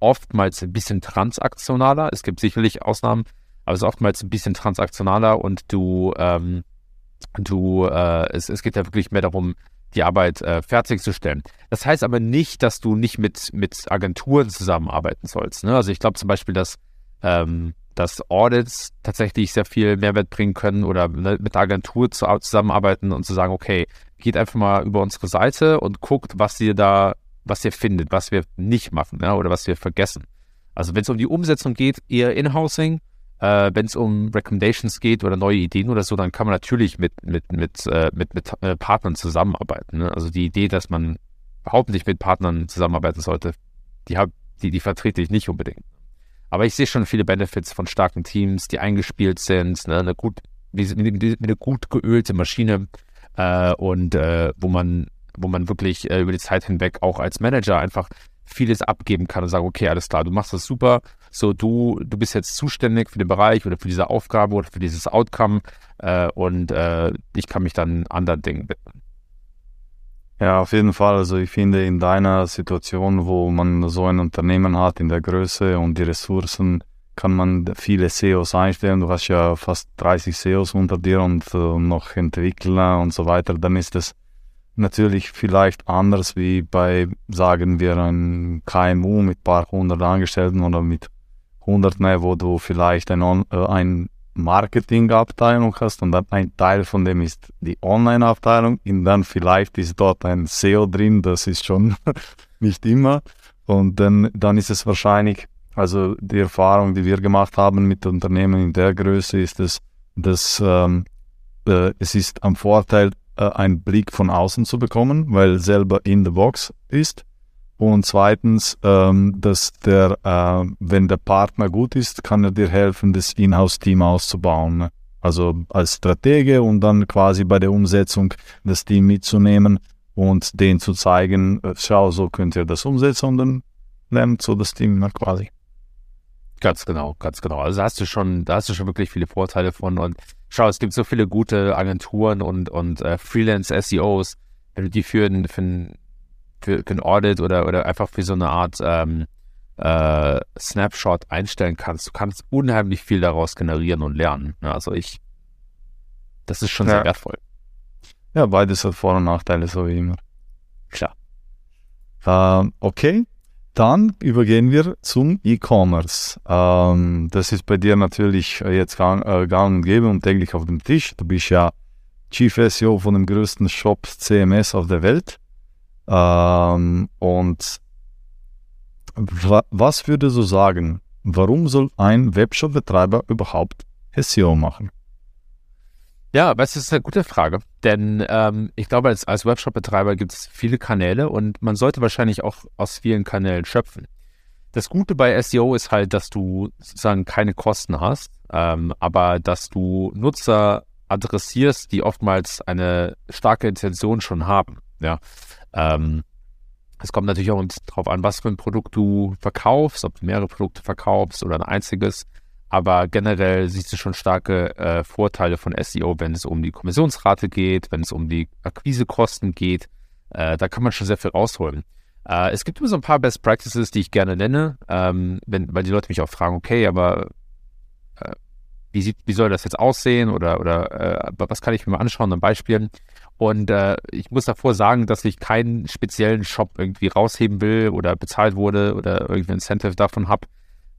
oftmals ein bisschen transaktionaler. Es gibt sicherlich Ausnahmen, aber es ist oftmals ein bisschen transaktionaler und du, ähm, du, äh, es, es geht ja wirklich mehr darum, die Arbeit äh, fertigzustellen. Das heißt aber nicht, dass du nicht mit, mit Agenturen zusammenarbeiten sollst. Ne? Also ich glaube zum Beispiel, dass ähm, dass Audits tatsächlich sehr viel Mehrwert bringen können oder ne, mit der Agentur zu, zusammenarbeiten und zu sagen, okay, geht einfach mal über unsere Seite und guckt, was ihr da, was ihr findet, was wir nicht machen ja, oder was wir vergessen. Also wenn es um die Umsetzung geht, eher In-Housing. Äh, wenn es um Recommendations geht oder neue Ideen oder so, dann kann man natürlich mit, mit, mit, äh, mit, mit äh, Partnern zusammenarbeiten. Ne? Also die Idee, dass man überhaupt nicht mit Partnern zusammenarbeiten sollte, die, hab, die, die vertrete ich nicht unbedingt. Aber ich sehe schon viele Benefits von starken Teams, die eingespielt sind, ne, eine gut, eine gut geölte Maschine äh, und äh, wo man, wo man wirklich äh, über die Zeit hinweg auch als Manager einfach vieles abgeben kann und sagen, okay, alles klar, du machst das super, so du, du bist jetzt zuständig für den Bereich oder für diese Aufgabe oder für dieses Outcome äh, und äh, ich kann mich dann anderen Dingen widmen. Ja, auf jeden Fall. Also ich finde, in deiner Situation, wo man so ein Unternehmen hat, in der Größe und die Ressourcen, kann man viele SEOs einstellen. Du hast ja fast 30 SEOs unter dir und äh, noch Entwickler und so weiter. Dann ist es natürlich vielleicht anders wie bei, sagen wir, einem KMU mit ein paar hundert Angestellten oder mit hundert mehr, wo du vielleicht ein, äh, ein Marketingabteilung hast und dann ein Teil von dem ist die Online-Abteilung und dann vielleicht ist dort ein SEO drin, das ist schon [laughs] nicht immer. Und dann, dann ist es wahrscheinlich, also die Erfahrung, die wir gemacht haben mit Unternehmen in der Größe, ist es, dass ähm, äh, es ist am Vorteil, äh, einen Blick von außen zu bekommen, weil selber in the box ist und zweitens, ähm, dass der, äh, wenn der Partner gut ist, kann er dir helfen, das Inhouse-Team auszubauen. Ne? Also als Stratege und dann quasi bei der Umsetzung das Team mitzunehmen und denen zu zeigen, äh, schau, so könnt ihr das umsetzen und dann lernt so das Team quasi. Ganz genau, ganz genau. Also hast du schon, da hast du schon wirklich viele Vorteile von und schau, es gibt so viele gute Agenturen und, und äh, Freelance-SEOs, wenn du die für, für, ein, für, für ein Audit oder, oder einfach für so eine Art ähm, äh, Snapshot einstellen kannst, du kannst unheimlich viel daraus generieren und lernen. Also ich, das ist schon ja. sehr wertvoll. Ja, beides hat Vor- und Nachteile, so wie immer. Klar. Ähm, okay, dann übergehen wir zum E-Commerce. Ähm, das ist bei dir natürlich jetzt gang, äh, gang und gäbe und täglich auf dem Tisch. Du bist ja Chief SEO von dem größten Shop CMS auf der Welt. Ähm, und wa was würdest du sagen, warum soll ein Webshop-Betreiber überhaupt SEO machen? Ja, das ist eine gute Frage, denn ähm, ich glaube, als, als Webshop-Betreiber gibt es viele Kanäle und man sollte wahrscheinlich auch aus vielen Kanälen schöpfen. Das Gute bei SEO ist halt, dass du sozusagen keine Kosten hast, ähm, aber dass du Nutzer adressierst, die oftmals eine starke Intention schon haben. Ja, ähm, es kommt natürlich auch darauf an, was für ein Produkt du verkaufst, ob du mehrere Produkte verkaufst oder ein einziges. Aber generell siehst du schon starke äh, Vorteile von SEO, wenn es um die Kommissionsrate geht, wenn es um die Akquisekosten geht. Äh, da kann man schon sehr viel rausholen. Äh, es gibt immer so ein paar Best Practices, die ich gerne nenne, ähm, wenn, weil die Leute mich auch fragen, okay, aber wie, sieht, wie soll das jetzt aussehen oder, oder äh, was kann ich mir mal anschauen an Beispielen? Und äh, ich muss davor sagen, dass ich keinen speziellen Shop irgendwie rausheben will oder bezahlt wurde oder irgendwie ein Incentive davon habe.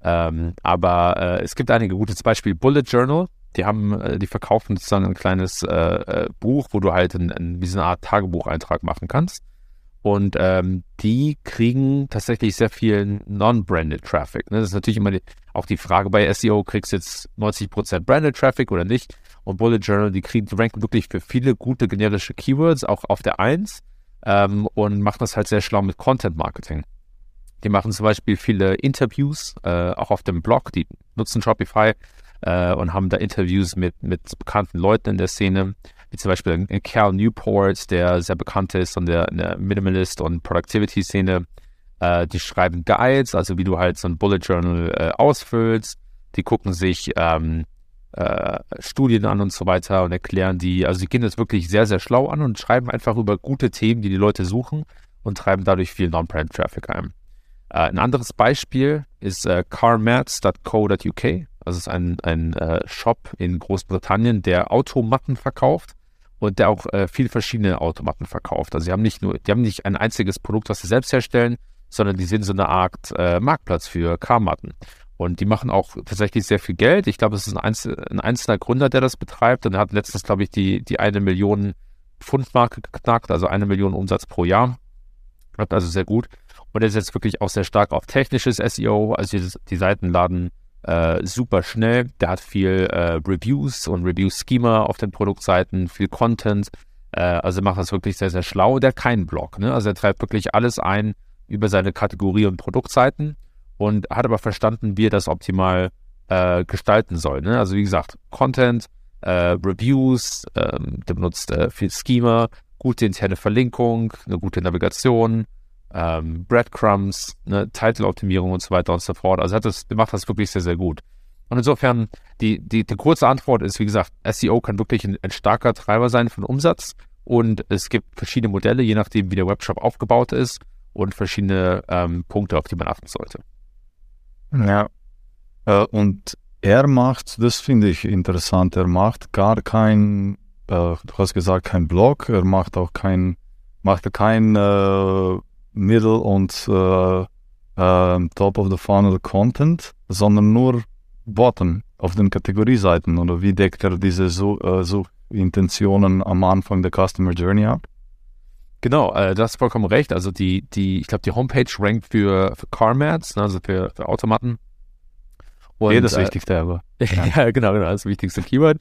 Ähm, aber äh, es gibt einige gute, zum Beispiel Bullet Journal. Die haben, äh, die verkaufen sozusagen ein kleines äh, äh, Buch, wo du halt ein, ein, wie so eine Art Tagebucheintrag machen kannst. Und ähm, die kriegen tatsächlich sehr viel Non-Branded Traffic. Ne? Das ist natürlich immer die, auch die Frage bei SEO, kriegst du jetzt 90% Branded Traffic oder nicht? Und Bullet Journal, die kriegen, ranken wirklich für viele gute generische Keywords, auch auf der 1 ähm, und machen das halt sehr schlau mit Content Marketing. Die machen zum Beispiel viele Interviews, äh, auch auf dem Blog. Die nutzen Shopify äh, und haben da Interviews mit, mit bekannten Leuten in der Szene, wie zum Beispiel Cal Newport, der sehr bekannt ist in der, der Minimalist- und Productivity-Szene. Äh, die schreiben Guides, also wie du halt so ein Bullet Journal äh, ausfüllst. Die gucken sich ähm, äh, Studien an und so weiter und erklären die. Also, die gehen das wirklich sehr, sehr schlau an und schreiben einfach über gute Themen, die die Leute suchen und treiben dadurch viel Non-Brand-Traffic ein. Äh, ein anderes Beispiel ist äh, carmats.co.uk. Es ist ein, ein äh, Shop in Großbritannien, der Automatten verkauft und der auch äh, viele verschiedene Automatten verkauft. Also sie haben nicht nur, die haben nicht ein einziges Produkt, was sie selbst herstellen, sondern die sind so eine Art äh, Marktplatz für Carmatten. Und die machen auch tatsächlich sehr viel Geld. Ich glaube, es ist ein, Einzel ein einzelner Gründer, der das betreibt. Und er hat letztens, glaube ich, die, die eine Million Pfund-Marke geknackt, also eine Million Umsatz pro Jahr. Klappt also sehr gut. Und er setzt wirklich auch sehr stark auf technisches SEO. Also die, die Seiten laden äh, super schnell. Der hat viel äh, Reviews und Review-Schema auf den Produktseiten, viel Content. Äh, also macht das wirklich sehr, sehr schlau. Der hat keinen Blog. Ne? Also er treibt wirklich alles ein über seine Kategorie- und Produktseiten und hat aber verstanden, wie er das optimal äh, gestalten soll. Ne? Also wie gesagt, Content, äh, Reviews, ähm, der benutzt äh, viel Schema, gute interne Verlinkung, eine gute Navigation, ähm, Breadcrumbs, ne, Title-Optimierung und so weiter und so fort. Also hat das, macht das wirklich sehr, sehr gut. Und insofern, die, die, die kurze Antwort ist, wie gesagt, SEO kann wirklich ein, ein starker Treiber sein von Umsatz. Und es gibt verschiedene Modelle, je nachdem, wie der Webshop aufgebaut ist und verschiedene ähm, Punkte, auf die man achten sollte. Ja. Äh, und er macht, das finde ich interessant, er macht gar kein, äh, du hast gesagt, kein Blog, er macht auch kein, macht kein äh, Middle und äh, äh, Top of the Funnel Content, sondern nur Bottom auf den Kategorieseiten oder wie deckt er diese äh, Suchintentionen am Anfang der Customer Journey ab? Genau, äh, das ist vollkommen recht. Also die, die, ich glaube, die Homepage rankt für, für Carmats, ne, also für, für Automaten. Und, okay, das äh, Wichtigste aber. [laughs] ja, genau, genau, das wichtigste Keyword.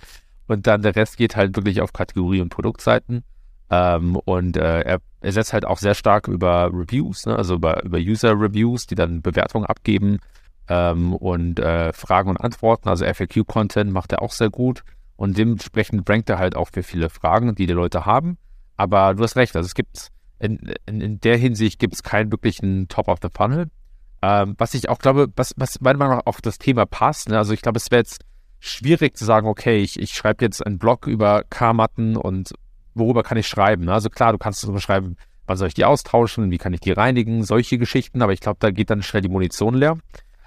Und dann der Rest geht halt wirklich auf Kategorie- und Produktseiten. Ähm, und äh, er, er setzt halt auch sehr stark über Reviews, ne? also über, über User-Reviews, die dann Bewertungen abgeben ähm, und äh, Fragen und Antworten, also FAQ-Content macht er auch sehr gut. und dementsprechend rankt er halt auch für viele Fragen, die die Leute haben. Aber du hast recht, also es gibt in, in, in der Hinsicht gibt es keinen wirklichen Top of the Funnel. Ähm, was ich auch glaube, was, was meiner Meinung nach auf das Thema passt. Ne? Also ich glaube, es wäre jetzt schwierig zu sagen, okay, ich, ich schreibe jetzt einen Blog über K-Matten und worüber kann ich schreiben? Ne? Also klar, du kannst darüber schreiben, wann soll ich die austauschen, wie kann ich die reinigen, solche Geschichten, aber ich glaube, da geht dann schnell die Munition leer.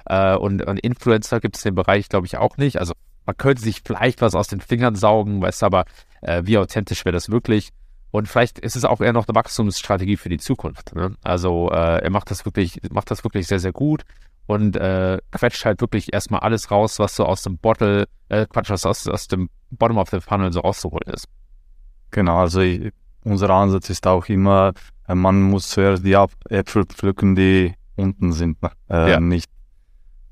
Äh, und, und Influencer gibt es dem Bereich, glaube ich, auch nicht. Also man könnte sich vielleicht was aus den Fingern saugen, weißt aber, äh, wie authentisch wäre das wirklich? Und vielleicht ist es auch eher noch eine Wachstumsstrategie für die Zukunft. Ne? Also äh, er macht das wirklich, macht das wirklich sehr, sehr gut und äh, quetscht halt wirklich erstmal alles raus, was so aus dem Bottle, äh, Quatsch, was aus, aus dem Bottom of the Funnel so rauszuholen ist. Genau, also ich, unser Ansatz ist auch immer, äh, man muss zuerst die Äpfel pflücken, die unten sind, ne? äh, ja. nicht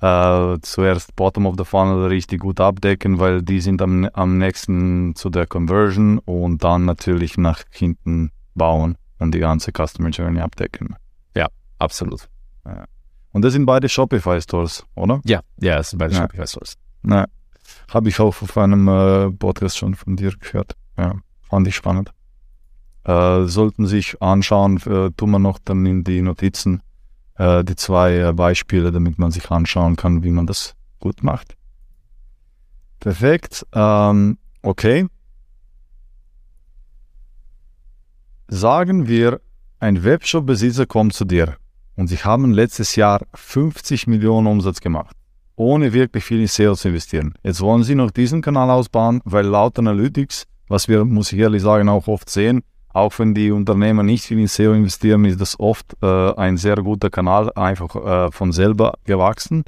äh, zuerst Bottom of the Funnel richtig gut abdecken, weil die sind am, am nächsten zu der Conversion und dann natürlich nach hinten bauen und die ganze Customer Journey abdecken. Ja, absolut. Ja. Und das sind beide Shopify Stores, oder? Ja, ja, das sind beide ja. Shopify Stores. Ja. Habe ich auch auf einem äh, Podcast schon von dir gehört. Ja, fand ich spannend. Äh, sollten sich anschauen, äh, tun wir noch dann in die Notizen äh, die zwei äh, Beispiele, damit man sich anschauen kann, wie man das gut macht. Perfekt. Ähm, okay. Sagen wir, ein Webshop-Besitzer kommt zu dir und sie haben letztes Jahr 50 Millionen Umsatz gemacht, ohne wirklich viel in SEO zu investieren. Jetzt wollen sie noch diesen Kanal ausbauen, weil laut Analytics, was wir, muss ich ehrlich sagen, auch oft sehen, auch wenn die Unternehmer nicht viel in SEO investieren, ist das oft äh, ein sehr guter Kanal, einfach äh, von selber gewachsen.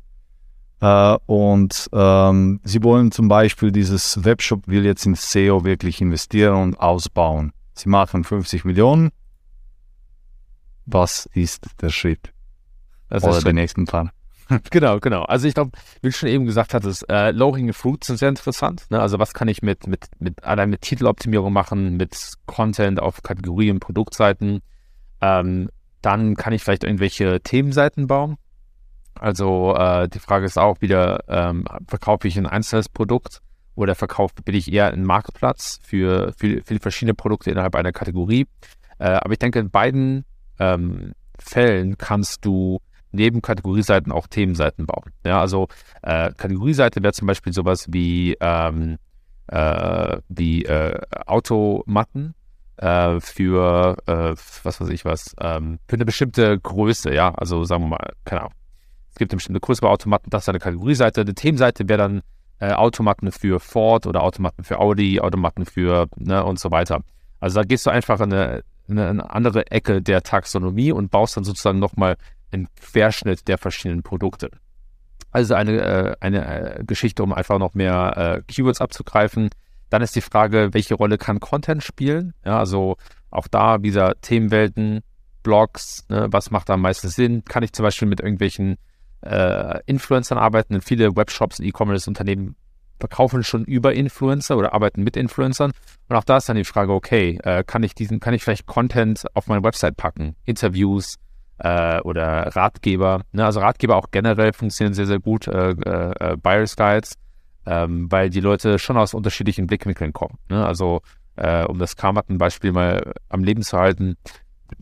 Äh, und ähm, sie wollen zum Beispiel, dieses Webshop will jetzt in SEO wirklich investieren und ausbauen. Sie machen 50 Millionen. Was ist der Schritt? Das Oder der nächsten Plan? [laughs] genau, genau. Also ich glaube, wie du schon eben gesagt hattest, äh, Low-Hanging Fruits sind sehr interessant. Ne? Also was kann ich mit, mit, mit allein mit Titeloptimierung machen, mit Content auf Kategorien, Produktseiten. Ähm, dann kann ich vielleicht irgendwelche Themenseiten bauen. Also äh, die Frage ist auch wieder, ähm, verkaufe ich ein einzelnes Produkt oder verkaufe, bin ich eher ein Marktplatz für, für, für verschiedene Produkte innerhalb einer Kategorie. Äh, aber ich denke, in beiden ähm, Fällen kannst du neben Kategorieseiten auch Themenseiten bauen. Ja, also äh, Kategorieseite wäre zum Beispiel sowas wie, ähm, äh, wie äh, Automatten äh, für, äh, was weiß ich was, ähm, für eine bestimmte Größe, ja, also sagen wir mal, keine Ahnung. Es gibt eine bestimmte Größe bei Automaten, das ist eine Kategorieseite. Eine Themenseite wäre dann äh, Automaten für Ford oder Automaten für Audi, Automaten für, ne, und so weiter. Also da gehst du einfach in eine, in eine andere Ecke der Taxonomie und baust dann sozusagen nochmal einen Querschnitt der verschiedenen Produkte. Also eine, äh, eine äh, Geschichte, um einfach noch mehr äh, Keywords abzugreifen. Dann ist die Frage, welche Rolle kann Content spielen? Ja, also auch da wieder Themenwelten, Blogs, ne, was macht da am meisten Sinn? Kann ich zum Beispiel mit irgendwelchen äh, Influencern arbeiten? Viele Webshops und E-Commerce-Unternehmen verkaufen schon über Influencer oder arbeiten mit Influencern. Und auch da ist dann die Frage, okay, äh, kann ich diesen, kann ich vielleicht Content auf meine Website packen? Interviews, äh, oder Ratgeber. Ne? Also Ratgeber auch generell funktionieren sehr, sehr gut, äh, äh, äh, Buyer's Guides, ähm, weil die Leute schon aus unterschiedlichen Blickwinkeln kommen. Ne? Also äh, um das Karmatten-Beispiel mal am Leben zu halten,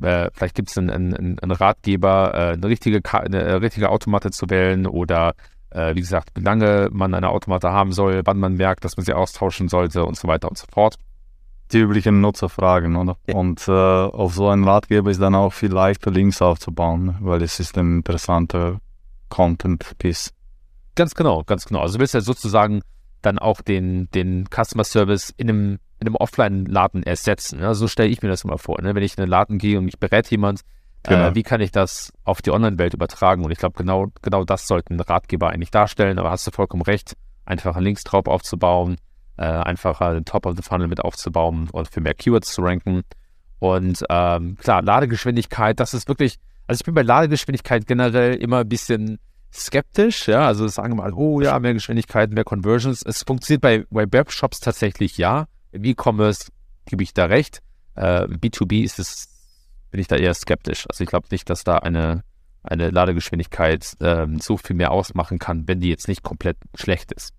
äh, vielleicht gibt es einen, einen, einen, Ratgeber, eine, richtige, eine richtige Automate zu wählen oder wie gesagt, wie lange man eine Automate haben soll, wann man merkt, dass man sie austauschen sollte und so weiter und so fort die üblichen Nutzerfragen, oder? Ja. Und äh, auf so einen Ratgeber ist dann auch viel leichter, Links aufzubauen, weil es ist ein interessanter Content-Piece. Ganz genau, ganz genau. Also du willst ja sozusagen dann auch den, den Customer Service in einem, in einem Offline-Laden ersetzen. Ne? So stelle ich mir das immer vor. Ne? Wenn ich in einen Laden gehe und mich berät jemand, äh, genau. äh, wie kann ich das auf die Online-Welt übertragen? Und ich glaube, genau, genau das sollten Ratgeber eigentlich darstellen. Aber hast du vollkommen recht, einfach einen Links drauf aufzubauen, äh, einfacher den Top of the Funnel mit aufzubauen und für mehr Keywords zu ranken. Und ähm, klar, Ladegeschwindigkeit, das ist wirklich, also ich bin bei Ladegeschwindigkeit generell immer ein bisschen skeptisch, ja, also sagen wir mal, oh ja, mehr Geschwindigkeit, mehr Conversions. Es funktioniert bei, bei Webshops tatsächlich ja. Im E-Commerce gebe ich da recht. Äh, B2B ist es, bin ich da eher skeptisch. Also ich glaube nicht, dass da eine, eine Ladegeschwindigkeit ähm, so viel mehr ausmachen kann, wenn die jetzt nicht komplett schlecht ist.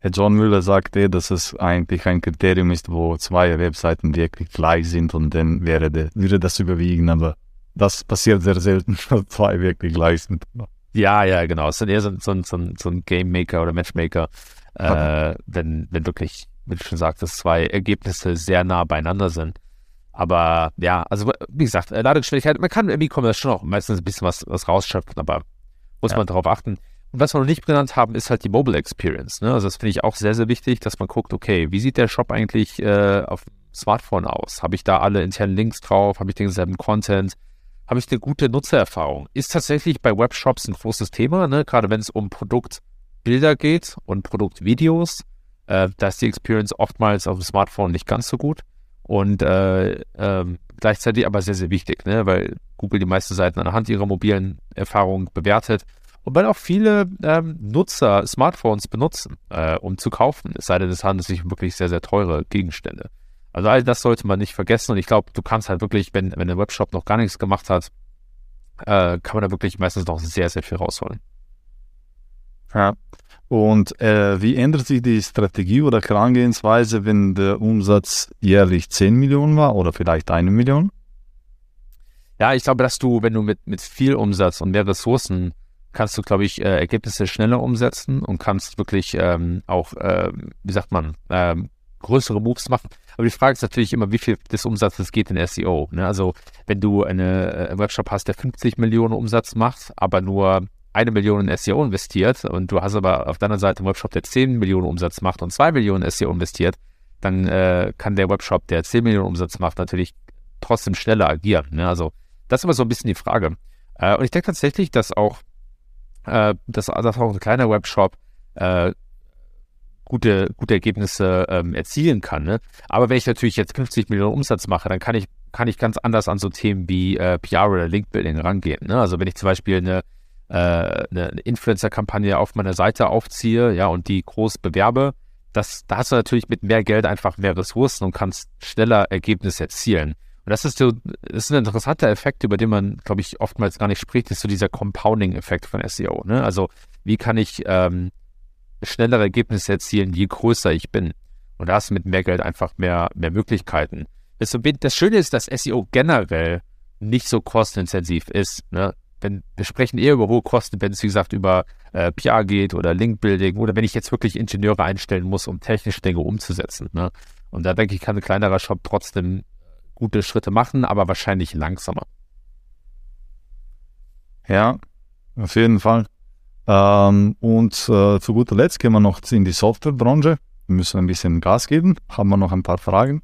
Herr John Müller sagt eh, dass es eigentlich ein Kriterium ist, wo zwei Webseiten wirklich gleich sind und dann wäre de, würde das überwiegen, aber das passiert sehr selten, [laughs] dass zwei wirklich gleich sind. Ja, ja, genau. Es sind eher so, so, so, so ein Game Maker oder Matchmaker, äh, wenn, wenn wirklich, wie du schon sagst, dass zwei Ergebnisse sehr nah beieinander sind. Aber ja, also wie gesagt, äh, Ladegeschwindigkeit, man kann im E-Commerce schon auch meistens ein bisschen was, was rausschöpfen, aber muss ja. man darauf achten. Und was wir noch nicht genannt haben, ist halt die Mobile Experience. Ne? Also das finde ich auch sehr, sehr wichtig, dass man guckt, okay, wie sieht der Shop eigentlich äh, auf Smartphone aus? Habe ich da alle internen Links drauf? Habe ich denselben Content? Habe ich eine gute Nutzererfahrung? Ist tatsächlich bei Webshops ein großes Thema, ne? gerade wenn es um Produktbilder geht und Produktvideos. Äh, da ist die Experience oftmals auf dem Smartphone nicht ganz so gut und äh, ähm, gleichzeitig aber sehr, sehr wichtig, ne? weil Google die meisten Seiten anhand ihrer mobilen Erfahrung bewertet und weil auch viele ähm, Nutzer Smartphones benutzen, äh, um zu kaufen, es sei denn, es handelt sich um wirklich sehr, sehr teure Gegenstände. Also all das sollte man nicht vergessen und ich glaube, du kannst halt wirklich, wenn, wenn der Webshop noch gar nichts gemacht hat, äh, kann man da wirklich meistens noch sehr, sehr viel rausholen. Ja, und äh, wie ändert sich die Strategie oder Herangehensweise, wenn der Umsatz jährlich 10 Millionen war oder vielleicht eine Million? Ja, ich glaube, dass du, wenn du mit, mit viel Umsatz und mehr Ressourcen kannst du, glaube ich, äh, Ergebnisse schneller umsetzen und kannst wirklich ähm, auch, äh, wie sagt man, ähm, größere Moves machen. Aber die Frage ist natürlich immer, wie viel des Umsatzes geht in SEO. Ne? Also wenn du eine, einen äh, Webshop hast, der 50 Millionen Umsatz macht, aber nur eine Million in SEO investiert und du hast aber auf deiner Seite einen Webshop, der 10 Millionen Umsatz macht und 2 Millionen SEO investiert, dann äh, kann der Webshop, der 10 Millionen Umsatz macht, natürlich trotzdem schneller agieren. Ne? Also das ist immer so ein bisschen die Frage. Äh, und ich denke tatsächlich, dass auch, äh, dass, dass auch ein kleiner Webshop äh, gute, gute Ergebnisse ähm, erzielen kann. Ne? Aber wenn ich natürlich jetzt 50 Millionen Umsatz mache, dann kann ich, kann ich ganz anders an so Themen wie äh, PR oder Linkbuilding rangehen. Ne? Also wenn ich zum Beispiel eine äh, eine Influencer-Kampagne auf meiner Seite aufziehe, ja, und die groß bewerbe, das, da hast du natürlich mit mehr Geld einfach mehr Ressourcen und kannst schneller Ergebnisse erzielen. Und das ist so, das ist ein interessanter Effekt, über den man, glaube ich, oftmals gar nicht spricht, ist so dieser Compounding-Effekt von SEO. Ne? Also wie kann ich ähm, schnellere Ergebnisse erzielen, je größer ich bin? Und da hast du mit mehr Geld einfach mehr, mehr Möglichkeiten. Das Schöne ist, dass SEO generell nicht so kostenintensiv ist. Ne? wenn wir sprechen eher über hohe Kosten, wenn es wie gesagt über äh, PR geht oder Linkbuilding oder wenn ich jetzt wirklich Ingenieure einstellen muss, um technische Dinge umzusetzen. Ne? Und da denke ich, kann ein kleinerer Shop trotzdem gute Schritte machen, aber wahrscheinlich langsamer. Ja, auf jeden Fall. Ähm, und äh, zu guter Letzt gehen wir noch in die Softwarebranche. Wir müssen ein bisschen Gas geben. [laughs] Haben wir noch ein paar Fragen.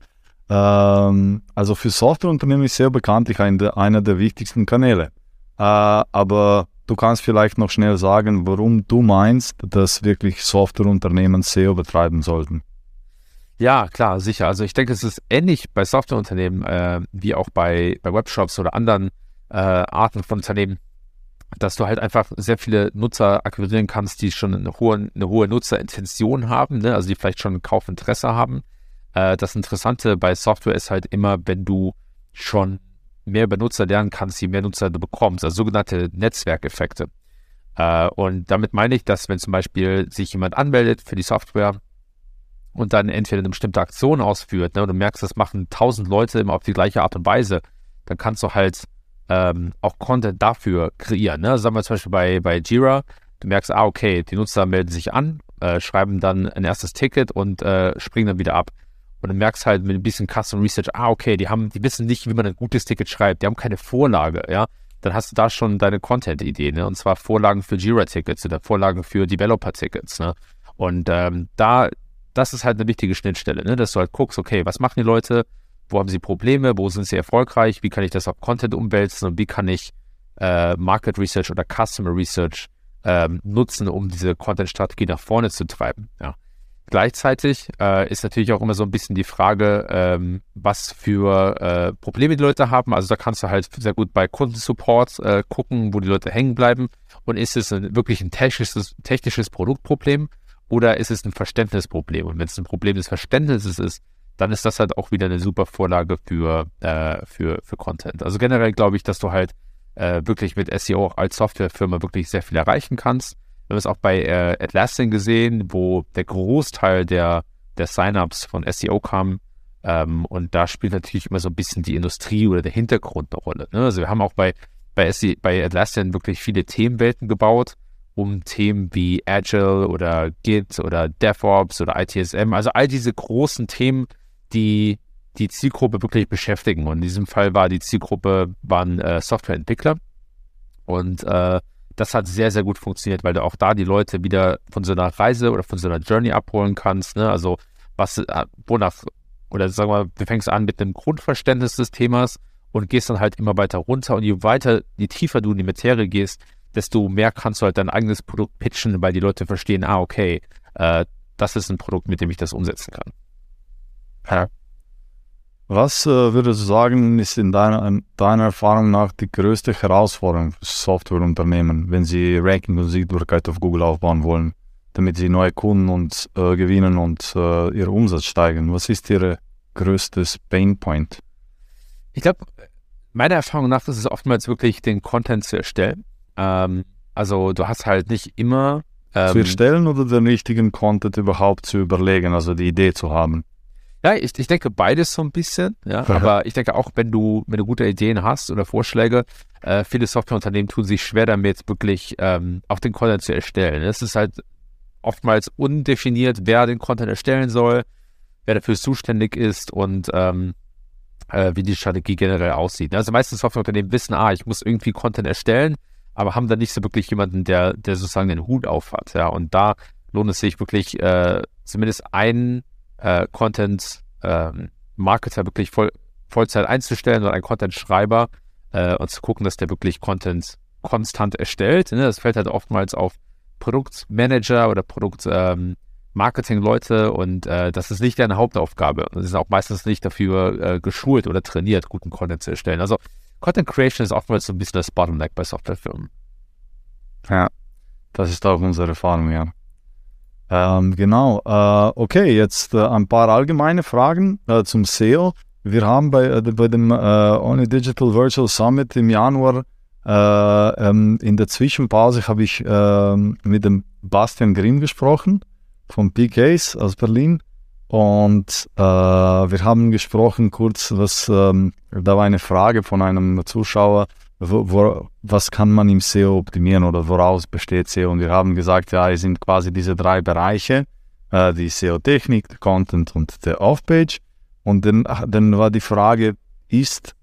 Ähm, also für Softwareunternehmen ist sehr bekanntlich ein, einer der wichtigsten Kanäle. Äh, aber du kannst vielleicht noch schnell sagen, warum du meinst, dass wirklich Softwareunternehmen SEO betreiben sollten. Ja, klar, sicher. Also ich denke, es ist ähnlich bei Softwareunternehmen äh, wie auch bei, bei Webshops oder anderen äh, Arten von Unternehmen, dass du halt einfach sehr viele Nutzer akquirieren kannst, die schon eine hohe, eine hohe Nutzerintention haben, ne? also die vielleicht schon ein Kaufinteresse haben. Äh, das Interessante bei Software ist halt immer, wenn du schon mehr Benutzer lernen kannst, je mehr Nutzer du bekommst, also sogenannte Netzwerkeffekte. Äh, und damit meine ich, dass wenn zum Beispiel sich jemand anmeldet für die Software und dann entweder eine bestimmte Aktion ausführt, ne, und du merkst, das machen tausend Leute immer auf die gleiche Art und Weise, dann kannst du halt ähm, auch Content dafür kreieren. Ne? Sagen wir zum Beispiel bei, bei Jira, du merkst, ah, okay, die Nutzer melden sich an, äh, schreiben dann ein erstes Ticket und äh, springen dann wieder ab. Und du merkst halt mit ein bisschen Custom Research, ah, okay, die haben, die wissen nicht, wie man ein gutes Ticket schreibt, die haben keine Vorlage, ja. Dann hast du da schon deine Content-Idee, ne? Und zwar Vorlagen für Jira-Tickets oder Vorlagen für Developer-Tickets, ne? Und ähm, da, das ist halt eine wichtige Schnittstelle, ne? Dass du halt guckst, okay, was machen die Leute, wo haben sie Probleme, wo sind sie erfolgreich, wie kann ich das auf Content umwälzen und wie kann ich äh, Market Research oder Customer Research ähm, nutzen, um diese Content-Strategie nach vorne zu treiben, ja. Gleichzeitig äh, ist natürlich auch immer so ein bisschen die Frage, ähm, was für äh, Probleme die Leute haben. Also da kannst du halt sehr gut bei Kundensupport äh, gucken, wo die Leute hängen bleiben. Und ist es ein, wirklich ein technisches, technisches Produktproblem oder ist es ein Verständnisproblem? Und wenn es ein Problem des Verständnisses ist, dann ist das halt auch wieder eine super Vorlage für, äh, für, für Content. Also generell glaube ich, dass du halt äh, wirklich mit SEO als Softwarefirma wirklich sehr viel erreichen kannst Wir haben es auch bei äh, Atlassian gesehen, wo der Großteil der, der Sign-ups von SEO kam. Ähm, und da spielt natürlich immer so ein bisschen die Industrie oder der Hintergrund eine Rolle. Ne? Also wir haben auch bei, bei, SE, bei Atlassian wirklich viele Themenwelten gebaut, um Themen wie Agile oder Git oder DevOps oder ITSM, also all diese großen Themen, die die Zielgruppe wirklich beschäftigen. Und in diesem Fall war die Zielgruppe waren äh, Softwareentwickler. Und äh, das hat sehr, sehr gut funktioniert, weil du auch da die Leute wieder von so einer Reise oder von so einer Journey abholen kannst. Ne? Also was, äh, wonach, oder sagen wir, du fängst an mit einem Grundverständnis des Themas und gehst dann halt immer weiter runter. Und je weiter, je tiefer du in die Materie gehst, desto mehr kannst du halt dein eigenes Produkt pitchen, weil die Leute verstehen, ah, okay, äh, das ist ein Produkt, mit dem ich das umsetzen kann. Ja. Was äh, würdest du sagen, ist in deiner, deiner Erfahrung nach die größte Herausforderung für Softwareunternehmen, wenn sie Ranking und Sichtbarkeit auf Google aufbauen wollen, damit sie neue Kunden und, äh, gewinnen und äh, ihr Umsatz steigen? Was ist ihr größtes Painpoint? Ich glaube, meiner Erfahrung nach ist es oftmals wirklich, den Content zu erstellen. Ähm, also du hast halt nicht immer... Ähm, zu erstellen oder den richtigen Content überhaupt zu überlegen, also die Idee zu haben? Ja, ich, ich denke beides so ein bisschen, ja. Aber ich denke auch, wenn du, wenn du gute Ideen hast oder Vorschläge, äh, viele Softwareunternehmen tun sich schwer damit, wirklich ähm, auch den Content zu erstellen. Es ist halt oftmals undefiniert, wer den Content erstellen soll, wer dafür zuständig ist und ähm, äh, wie die Strategie generell aussieht. Also meistens Softwareunternehmen wissen, ah, ich muss irgendwie Content erstellen, aber haben dann nicht so wirklich jemanden, der, der sozusagen den Hut auf hat. Ja, und da lohnt es sich wirklich äh, zumindest einen äh, Content-Marketer ähm, wirklich voll, Vollzeit einzustellen oder einen Content-Schreiber äh, und zu gucken, dass der wirklich Content konstant erstellt. Ne? Das fällt halt oftmals auf Produktmanager oder Produkt-Marketing-Leute ähm, und äh, das ist nicht deren Hauptaufgabe. Und sie sind auch meistens nicht dafür äh, geschult oder trainiert, guten Content zu erstellen. Also Content Creation ist oftmals so ein bisschen das Bottleneck bei Softwarefirmen. Ja, das ist auch unsere Erfahrung, ja. Ähm, genau. Äh, okay, jetzt äh, ein paar allgemeine Fragen äh, zum SEO. Wir haben bei, äh, bei dem äh, Only Digital Virtual Summit im Januar äh, ähm, in der Zwischenpause habe ich ähm, mit dem Bastian Grimm gesprochen von PKs aus Berlin. Und äh, wir haben gesprochen kurz, was ähm, da war eine Frage von einem Zuschauer, wo, wo, was kann man im SEO optimieren oder woraus besteht SEO? Und wir haben gesagt, ja, es sind quasi diese drei Bereiche, äh, die SEO-Technik, der Content und der Off-Page. Und dann, dann war die Frage, ist,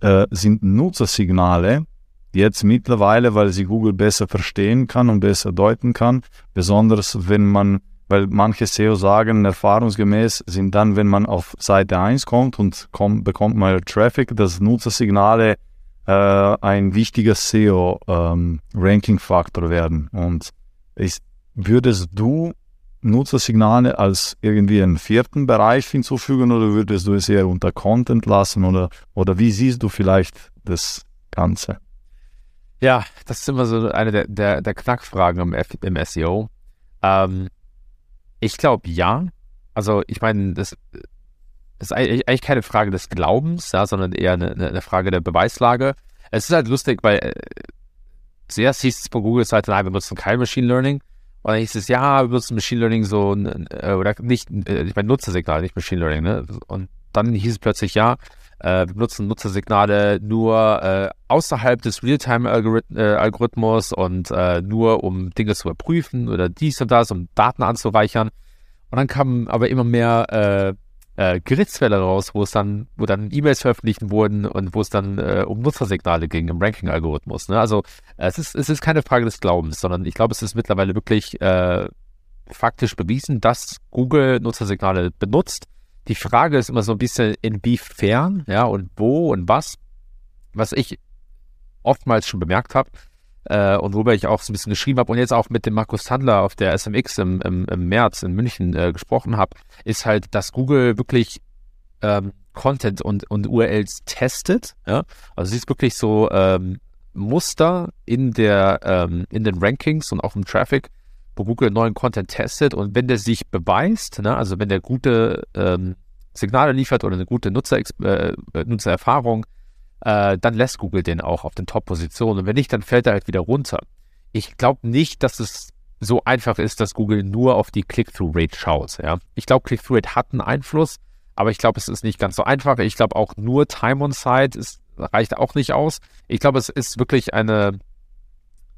äh, sind Nutzersignale jetzt mittlerweile, weil sie Google besser verstehen kann und besser deuten kann, besonders wenn man weil manche SEO sagen, erfahrungsgemäß sind dann, wenn man auf Seite 1 kommt und kommt, bekommt mal Traffic, dass Nutzersignale äh, ein wichtiger SEO-Ranking-Faktor ähm, werden. Und ist, würdest du Nutzersignale als irgendwie einen vierten Bereich hinzufügen oder würdest du es eher unter Content lassen oder, oder wie siehst du vielleicht das Ganze? Ja, das ist immer so eine der, der, der Knackfragen im, F im SEO. Ähm, ich glaube ja. Also ich meine, das ist eigentlich keine Frage des Glaubens, ja, sondern eher eine, eine, Frage der Beweislage. Es ist halt lustig, weil äh, zuerst hieß es von Google-Seite, nein, wir nutzen kein Machine Learning. Und dann hieß es, ja, wir nutzen Machine Learning so, äh, oder nicht, äh, ich meine Nutzersignale, nicht Machine Learning, ne? Und dann hieß es plötzlich, ja, äh, wir nutzen Nutzersignale nur äh, außerhalb des Realtime-Algorithmus äh, und äh, nur um Dinge zu überprüfen oder dies und das, um Daten anzureichern. Und dann kamen aber immer mehr äh, äh, Gerichtsfälle raus, wo es dann, wo dann E-Mails veröffentlicht wurden und wo es dann äh, um Nutzersignale ging im Ranking-Algorithmus. Ne? Also äh, es ist, es ist keine Frage des Glaubens, sondern ich glaube, es ist mittlerweile wirklich äh, faktisch bewiesen, dass Google Nutzersignale benutzt. Die Frage ist immer so ein bisschen, inwiefern, ja, und wo und was. Was ich oftmals schon bemerkt habe, äh, und worüber ich auch so ein bisschen geschrieben habe und jetzt auch mit dem Markus Handler auf der SMX im, im, im März in München äh, gesprochen habe, ist halt, dass Google wirklich ähm, Content und, und URLs testet. Ja? Also sie ist wirklich so ähm, Muster in der ähm, in den Rankings und auch im Traffic, wo Google neuen Content testet und wenn der sich beweist, ne, also wenn der gute ähm, Signale liefert oder eine gute Nutzer, äh, Nutzererfahrung, äh, dann lässt Google den auch auf den Top-Positionen. Und wenn nicht, dann fällt er halt wieder runter. Ich glaube nicht, dass es so einfach ist, dass Google nur auf die Click-Through-Rate schaut. Ja? Ich glaube, Click-Through-Rate hat einen Einfluss, aber ich glaube, es ist nicht ganz so einfach. Ich glaube auch nur Time on Site ist, reicht auch nicht aus. Ich glaube, es ist wirklich eine,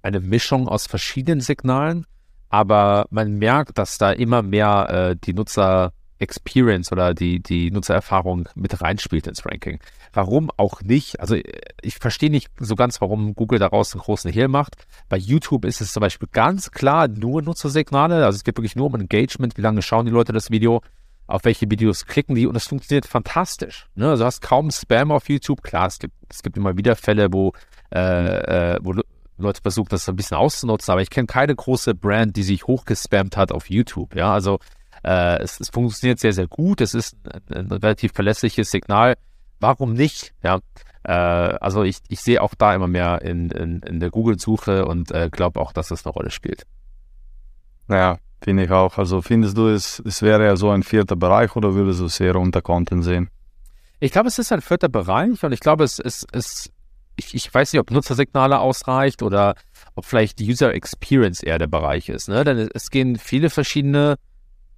eine Mischung aus verschiedenen Signalen, aber man merkt, dass da immer mehr äh, die Nutzer Experience oder die, die Nutzererfahrung mit reinspielt ins Ranking. Warum auch nicht? Also ich verstehe nicht so ganz, warum Google daraus einen großen Hehl macht. Bei YouTube ist es zum Beispiel ganz klar nur Nutzersignale. Also es geht wirklich nur um Engagement. Wie lange schauen die Leute das Video? Auf welche Videos klicken die? Und es funktioniert fantastisch. Ne? Also du hast kaum Spam auf YouTube. Klar, es gibt, es gibt immer wieder Fälle, wo, äh, äh, wo Leute versuchen, das ein bisschen auszunutzen. Aber ich kenne keine große Brand, die sich hochgespammt hat auf YouTube. Ja, also äh, es, es, funktioniert sehr, sehr gut. Es ist ein, ein relativ verlässliches Signal. Warum nicht? Ja, äh, also ich, ich sehe auch da immer mehr in, in, in der Google-Suche und äh, glaube auch, dass das eine Rolle spielt. Naja, finde ich auch. Also findest du, es, es wäre ja so ein vierter Bereich oder würdest du sehr unter Content sehen? Ich glaube, es ist ein vierter Bereich und ich glaube, es ist, es, ich, ich weiß nicht, ob Nutzersignale ausreicht oder ob vielleicht die User Experience eher der Bereich ist. Ne? Denn es gehen viele verschiedene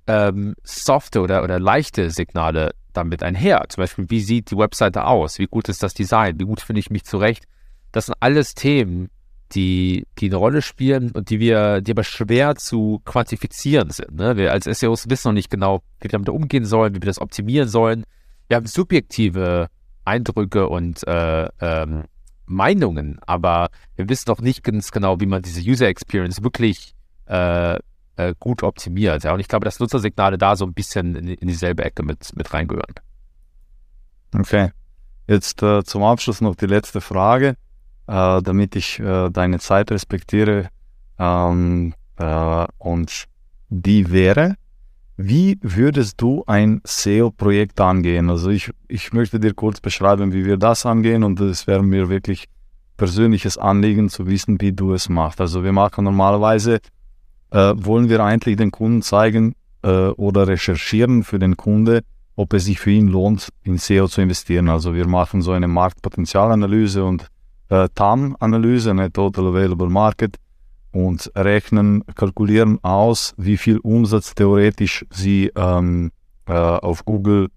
ähm, softe oder, oder leichte Signale damit einher. Zum Beispiel, wie sieht die Webseite aus? Wie gut ist das Design? Wie gut finde ich mich zurecht? Das sind alles Themen, die, die eine Rolle spielen und die wir, die aber schwer zu quantifizieren sind. Ne? Wir als SEOs wissen noch nicht genau, wie wir damit umgehen sollen, wie wir das optimieren sollen. Wir haben subjektive Eindrücke und äh, ähm, Meinungen, aber wir wissen noch nicht ganz genau, wie man diese User Experience wirklich äh, äh, gut optimiert. Ja? Und ich glaube, dass Nutzersignale da so ein bisschen in, in dieselbe Ecke mit, mit reingehören. Okay. Jetzt äh, zum Abschluss noch die letzte Frage, äh, damit ich äh, deine Zeit respektiere. Ähm, äh, und die wäre, wie würdest du ein SEO-Projekt angehen? Also ich, ich möchte dir kurz beschreiben, wie wir das angehen und es wäre mir wirklich persönliches Anliegen zu wissen, wie du es machst. Also wir machen normalerweise äh, wollen wir eigentlich den Kunden zeigen äh, oder recherchieren für den Kunde, ob es sich für ihn lohnt, in SEO zu investieren. Also wir machen so eine Marktpotenzialanalyse und äh, TAM-Analyse, eine Total Available Market, und rechnen, kalkulieren aus, wie viel Umsatz theoretisch sie ähm, äh, auf Google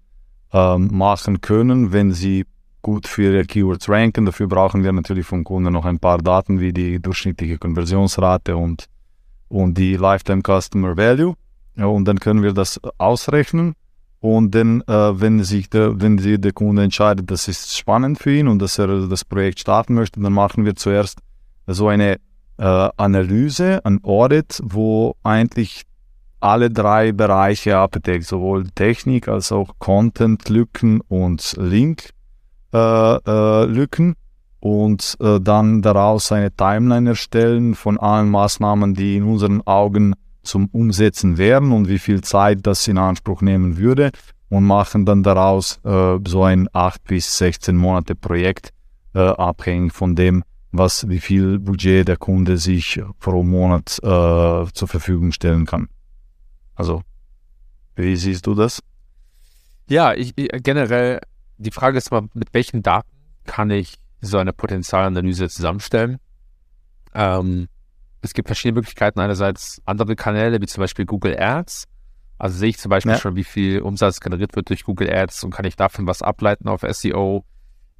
ähm, machen können, wenn sie gut für ihre Keywords ranken. Dafür brauchen wir natürlich vom Kunden noch ein paar Daten wie die durchschnittliche Konversionsrate und und die Lifetime Customer Value. Ja, und dann können wir das ausrechnen. Und dann, äh, wenn, sich der, wenn sich der Kunde entscheidet, das ist spannend für ihn und dass er das Projekt starten möchte, dann machen wir zuerst so eine äh, Analyse, ein Audit, wo eigentlich alle drei Bereiche abdeckt, sowohl Technik als auch Content-Lücken und Link-Lücken. Äh, und äh, dann daraus eine Timeline erstellen von allen Maßnahmen, die in unseren Augen zum Umsetzen wären und wie viel Zeit das in Anspruch nehmen würde und machen dann daraus äh, so ein 8 bis 16 Monate Projekt, äh, abhängig von dem, was, wie viel Budget der Kunde sich pro Monat äh, zur Verfügung stellen kann. Also, wie siehst du das? Ja, ich, ich, generell, die Frage ist mal, mit welchen Daten kann ich so eine Potenzialanalyse zusammenstellen. Ähm, es gibt verschiedene Möglichkeiten. Einerseits andere Kanäle, wie zum Beispiel Google Ads. Also sehe ich zum Beispiel ja. schon, wie viel Umsatz generiert wird durch Google Ads und kann ich davon was ableiten auf SEO.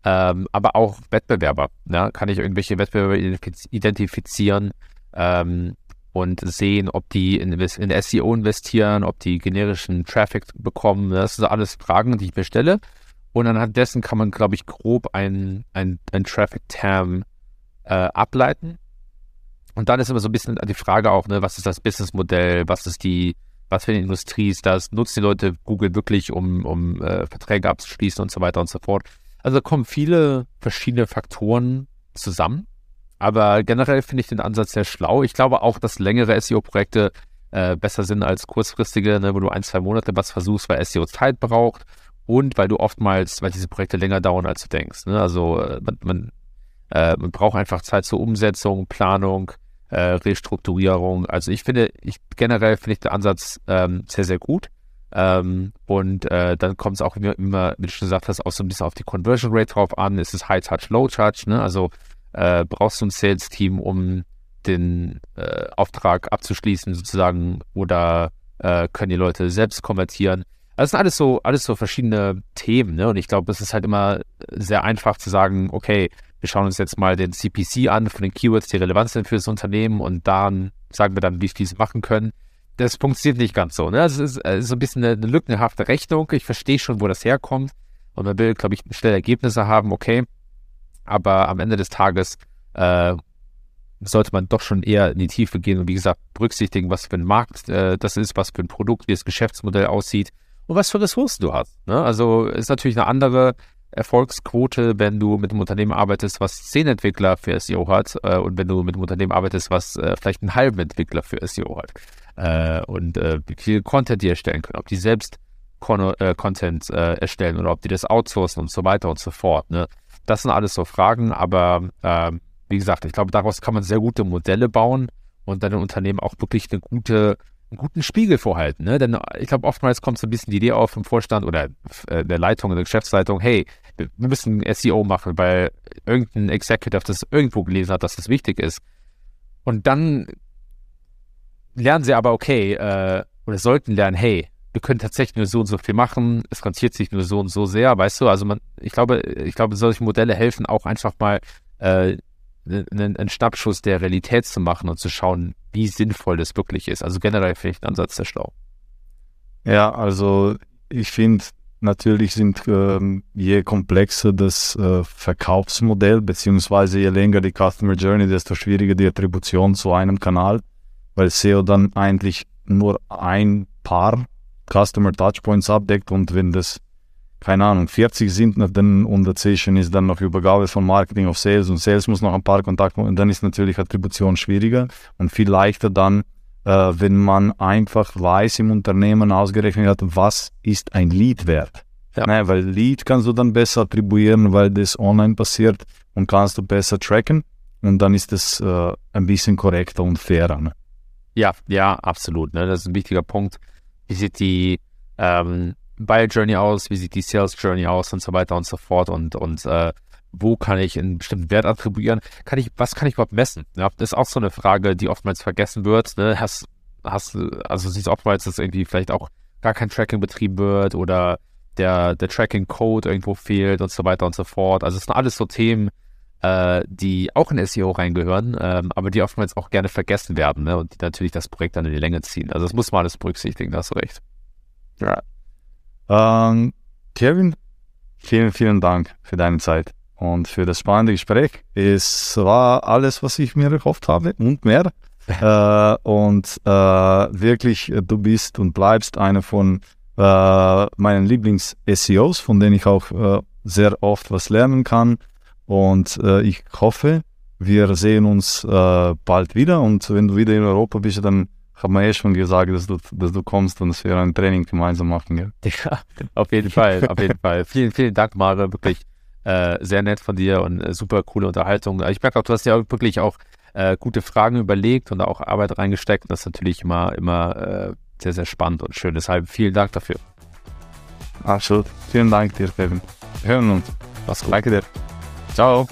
Ähm, aber auch Wettbewerber. Ne? Kann ich irgendwelche Wettbewerber identifizieren ähm, und sehen, ob die in, in SEO investieren, ob die generischen Traffic bekommen. Das sind alles Fragen, die ich mir stelle. Und anhand dessen kann man, glaube ich, grob ein, ein, ein Traffic-Term äh, ableiten. Und dann ist immer so ein bisschen die Frage auch, ne, was ist das Businessmodell, was ist die, was für eine Industrie ist das, nutzen die Leute Google wirklich, um, um äh, Verträge abzuschließen und so weiter und so fort. Also kommen viele verschiedene Faktoren zusammen. Aber generell finde ich den Ansatz sehr schlau. Ich glaube auch, dass längere SEO-Projekte äh, besser sind als kurzfristige, ne, wo du ein, zwei Monate was versuchst, weil SEO Zeit braucht und weil du oftmals, weil diese Projekte länger dauern, als du denkst. Ne? Also äh, man, man, äh, man braucht einfach Zeit zur Umsetzung, Planung, äh, Restrukturierung. Also ich finde, ich generell finde ich den Ansatz ähm, sehr, sehr gut. Ähm, und äh, dann kommt es auch immer, immer, wie du schon gesagt hast, auch so ein bisschen auf die Conversion Rate drauf an. Ist es High Touch, Low Touch? Ne? Also äh, brauchst du ein Sales-Team, um den äh, Auftrag abzuschließen sozusagen oder äh, können die Leute selbst konvertieren. Also das sind alles so, alles so verschiedene Themen, ne? Und ich glaube, es ist halt immer sehr einfach zu sagen, okay, wir schauen uns jetzt mal den CPC an von den Keywords, die relevant sind für das Unternehmen und dann sagen wir dann, wie viel sie machen können. Das funktioniert nicht ganz so. Ne? Also es ist, ist so ein bisschen eine, eine lückenhafte Rechnung. Ich verstehe schon, wo das herkommt. Und man will, glaube ich, schnell Ergebnisse haben, okay. Aber am Ende des Tages äh, sollte man doch schon eher in die Tiefe gehen und wie gesagt berücksichtigen, was für ein Markt äh, das ist, was für ein Produkt, wie das Geschäftsmodell aussieht und was für Ressourcen du hast. Ne? Also ist natürlich eine andere Erfolgsquote, wenn du mit einem Unternehmen arbeitest, was zehn Entwickler für SEO hat äh, und wenn du mit einem Unternehmen arbeitest, was äh, vielleicht einen halben Entwickler für SEO hat. Äh, und äh, wie viel Content die erstellen können, ob die selbst Con äh, Content äh, erstellen oder ob die das outsourcen und so weiter und so fort. Ne? Das sind alles so Fragen, aber ähm, wie gesagt, ich glaube, daraus kann man sehr gute Modelle bauen und dann Unternehmen auch wirklich eine gute, einen guten Spiegel vorhalten. Ne? Denn ich glaube, oftmals kommt so ein bisschen die Idee auf im Vorstand oder äh, der Leitung, der Geschäftsleitung, hey, wir müssen SEO machen, weil irgendein Executive das irgendwo gelesen hat, dass das wichtig ist. Und dann lernen sie aber, okay, äh, oder sollten lernen, hey, wir können tatsächlich nur so und so viel machen, es rentiert sich nur so und so sehr, weißt du? Also man, ich glaube, ich glaube, solche Modelle helfen auch einfach mal äh, einen, einen Schnappschuss der Realität zu machen und zu schauen, wie sinnvoll das wirklich ist. Also generell finde ich den Ansatz sehr schlau. Ja, also ich finde, natürlich sind ähm, je komplexer das äh, Verkaufsmodell, beziehungsweise je länger die Customer Journey, desto schwieriger die Attribution zu einem Kanal, weil SEO dann eigentlich nur ein paar Customer Touchpoints abdeckt und wenn das keine Ahnung, 40 sind dann und dazwischen ist dann noch Übergabe von Marketing auf Sales und Sales muss noch ein paar Kontakte und dann ist natürlich Attribution schwieriger und viel leichter dann, äh, wenn man einfach weiß im Unternehmen ausgerechnet hat, was ist ein Lead wert. Ja. Ne, weil Lead kannst du dann besser attribuieren, weil das online passiert und kannst du besser tracken und dann ist es äh, ein bisschen korrekter und fairer. Ne? Ja, ja, absolut. Ne? Das ist ein wichtiger Punkt. Wie sieht die ähm, Buyer Journey aus, wie sieht die Sales Journey aus und so weiter und so fort und, und äh, wo kann ich einen bestimmten Wert attribuieren? Kann ich, was kann ich überhaupt messen? Ja, das ist auch so eine Frage, die oftmals vergessen wird. Ne? Hast, hast, also siehst oftmals, dass irgendwie vielleicht auch gar kein Tracking betrieben wird oder der, der Tracking-Code irgendwo fehlt und so weiter und so fort. Also es sind alles so Themen, die auch in SEO reingehören, ähm, aber die oftmals auch gerne vergessen werden ne? und die natürlich das Projekt dann in die Länge ziehen. Also das muss man alles berücksichtigen, da hast du recht. Ja, ähm, Kevin, vielen, vielen Dank für deine Zeit und für das spannende Gespräch. Es war alles, was ich mir erhofft habe und mehr. [laughs] äh, und äh, wirklich, du bist und bleibst einer von äh, meinen Lieblings-SEOs, von denen ich auch äh, sehr oft was lernen kann. Und äh, ich hoffe, wir sehen uns äh, bald wieder. Und wenn du wieder in Europa bist, dann habe mir eh schon gesagt, dass du, dass du kommst und dass wir ein Training gemeinsam machen. Gell? [laughs] Ja, auf jeden Fall, auf jeden Fall. Vielen, vielen Dank, Mare. Wirklich äh, sehr nett von dir und äh, super coole Unterhaltung. Ich merke auch, du hast ja wirklich auch äh, gute Fragen überlegt und auch Arbeit reingesteckt. Das ist natürlich immer, immer äh, sehr, sehr spannend und schön. Deshalb vielen Dank dafür. Absolut. Vielen Dank dir, Kevin. Wir hören uns. Mach's gut. Danke dir. Ciao.